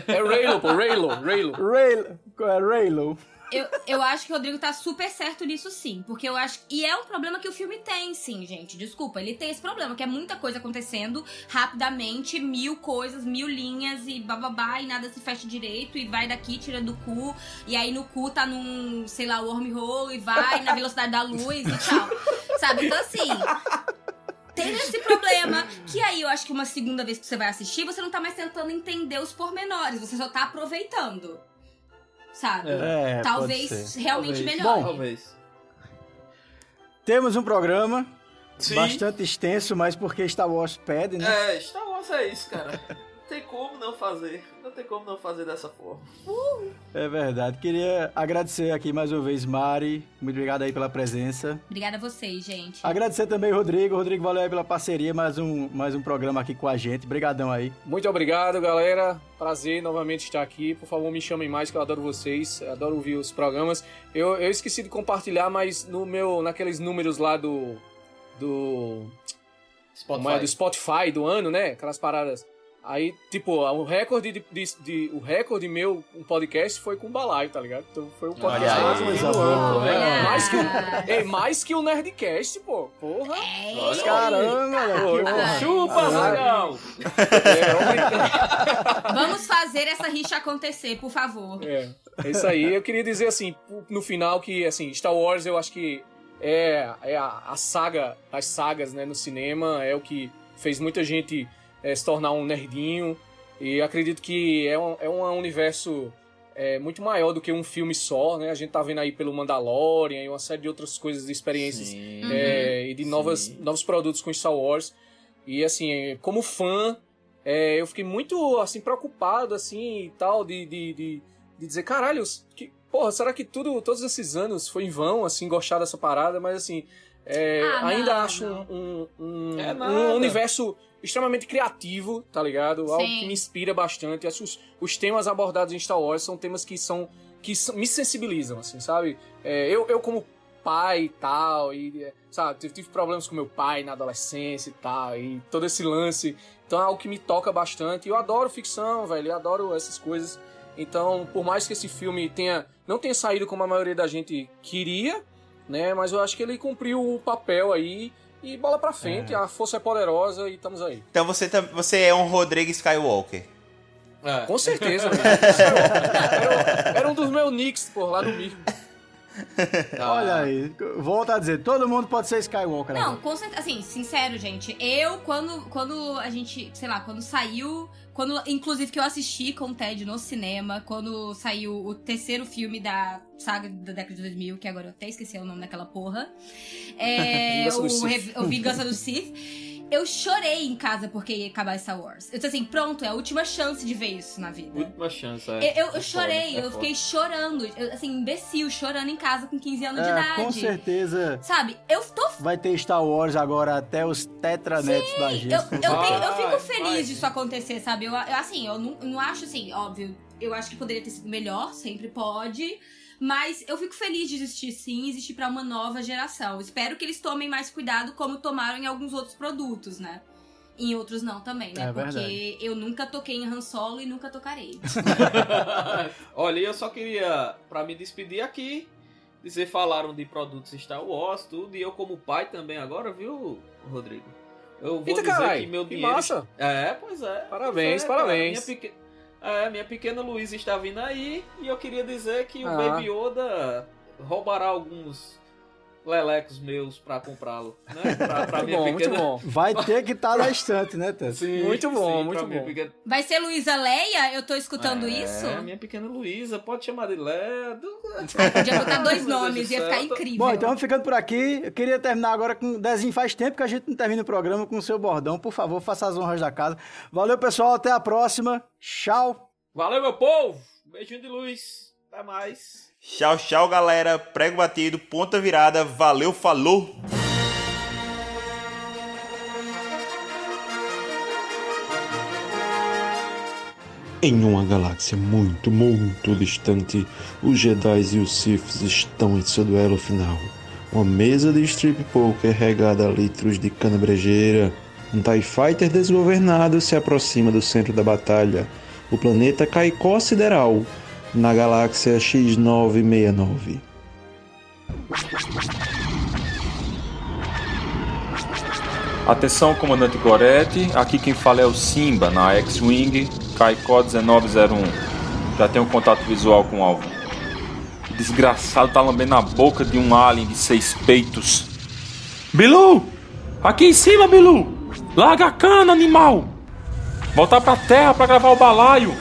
É Raylo, pô, Raylo, Raylo. Raylo. é Raylo. Eu, eu acho que o Rodrigo tá super certo nisso, sim. Porque eu acho. E é um problema que o filme tem, sim, gente. Desculpa, ele tem esse problema, que é muita coisa acontecendo rapidamente, mil coisas, mil linhas e bababá, e nada se fecha direito, e vai daqui, tira do cu, e aí no cu tá num, sei lá, wormhole, e vai na velocidade da luz e tal. Sabe? Então assim. Tem esse problema, que aí eu acho que uma segunda vez que você vai assistir, você não tá mais tentando entender os pormenores, você só tá aproveitando. Sabe? É, Talvez realmente Talvez. melhore. Talvez. Temos um programa Sim. bastante extenso, mas porque Star Wars pede, né? É, Star Wars é isso, cara. Não tem como não fazer. Não tem como não fazer dessa forma. É verdade. Queria agradecer aqui mais uma vez, Mari. Muito obrigado aí pela presença. Obrigada a vocês, gente. Agradecer também o Rodrigo. Rodrigo, valeu aí pela parceria. Mais um, mais um programa aqui com a gente. Obrigadão aí. Muito obrigado, galera. Prazer novamente estar aqui. Por favor, me chamem mais, que eu adoro vocês. Eu adoro ouvir os programas. Eu, eu esqueci de compartilhar, mas no meu, naqueles números lá do. Do. É, do Spotify do ano, né? Aquelas paradas. Aí, tipo, o recorde de, de- de- o recorde meu, um podcast, foi com o Balaio, tá ligado? Então foi o podcast mais ouvido do ano, né? Mais que, o, ei, mais que o Nerdcast, pô. Porra. É, Caramba. Chupa, Zagal! É, Vamos fazer essa rixa acontecer, por favor. É, é isso aí. Eu queria dizer assim, no final, que assim, Star Wars eu acho que é, é a, a saga das sagas né, no cinema, é o que fez muita gente é, se tornar um nerdinho. E acredito que é um, é um universo é, muito maior do que um filme só, né? A gente tá vendo aí pelo Mandalorian e uma série de outras coisas, de experiências Sim. é, e de novas, novos produtos com Star Wars. E assim, como fã, é, eu fiquei muito assim preocupado assim e tal de, de, de, de dizer caralho, que, porra, será que tudo todos esses anos foi em vão assim gostar dessa parada? Mas assim, é, Ah, ainda não, acho não. um, um, É um nada. universo extremamente criativo, tá ligado? Algo Sim. que me inspira bastante. Acho que Os, os temas abordados em Star Wars são temas que são que me sensibilizam, assim, sabe? É, eu, eu como pai e tal, e, é, sabe, tive, tive problemas com meu pai na adolescência e tal, e todo esse lance. Então é algo que me toca bastante. Eu adoro ficção, velho, eu adoro essas coisas. Então, por mais que esse filme tenha não tenha saído como a maioria da gente queria, né? Mas eu acho que ele cumpriu o papel aí. E bola pra frente, a força é poderosa e estamos aí. Então você, você é um Rodrigo Skywalker. É. Com certeza, era, era um dos meus nicks, por lá no Mirko. Olha aí, volta a dizer, todo mundo pode ser Skywalker. Não, agora. com certeza. Assim, sincero, gente. Eu, quando, quando a gente, sei lá, quando saiu. Quando, inclusive, que eu assisti com o Ted no cinema, quando saiu o terceiro filme da saga da década de 2000, que agora eu até esqueci o nome daquela porra. É, Vingança o, o Vingança do Sith. Eu chorei em casa porque ia acabar Star Wars. Eu disse assim, pronto, é a última chance de ver isso na vida. Última chance, Eu, é. eu, eu É chorei, foda, é eu foda. fiquei chorando, eu, assim, imbecil, chorando em casa com 15 anos de É, idade. com certeza Sabe, eu tô vai ter Star Wars agora até os tetranetos da gente. Eu, eu, tenho- eu fico feliz vai. disso acontecer, sabe? Eu, eu, assim, eu não, não acho assim, óbvio. Eu acho que poderia ter sido melhor, sempre pode. Mas eu fico feliz de existir sim, existir pra uma nova geração. Espero que eles tomem mais cuidado, como tomaram em alguns outros produtos, né? Em outros não também, né? É Porque verdade. eu nunca toquei em Han Solo e nunca tocarei. Olha, eu só queria, pra me despedir aqui, dizer, falaram de produtos Star Wars, tudo, e eu como pai também agora, viu, Rodrigo? Eu vou Eita, dizer carai, que meu que dinheiro... massa. É, pois é. Parabéns, Pois é, cara, parabéns. Minha, peque... é, minha pequena Luísa está vindo aí, e eu queria dizer que o Ah. Baby Yoda roubará alguns lelecos meus pra comprá-lo, né? Pra, pra Muito minha bom, muito pequena... bom. Vai ter que estar na estante, né, Tess? Sim, Muito bom, sim, muito bom. pequena- Vai ser Luísa Leia? Eu tô escutando é, isso? minha pequena Luísa, pode chamar de Ledo. Podia botar dois nomes, ia ficar incrível. Bom, então vamos ficando por aqui. Eu queria terminar agora com. Dezinho, faz tempo que a gente não termina o programa com o seu bordão. Por favor, faça as honras da casa. Valeu, pessoal. Até a próxima. Tchau. Valeu, meu povo! Beijinho de luz. Até mais. Tchau, tchau, galera. Prego batido, ponta virada. Valeu, falou! Em uma galáxia muito, muito distante, os Jedi e os Siths estão em seu duelo final. Uma mesa de strip poker regada a litros de cana-brejeira. Um TIE Fighter desgovernado se aproxima do centro da batalha, o planeta Caicó Sideral, na galáxia X969. Atenção, comandante Goretti. Aqui quem fala é o Simba, na X-Wing, Caicó 1901. Já tenho contato visual com o alvo. Desgraçado tá lambendo a boca de um alien de seis peitos. Bilu! Aqui em cima, Bilu! Larga a cana, animal! Voltar pra terra pra gravar o balaio!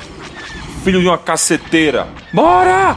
Filho de uma caceteira! Bora!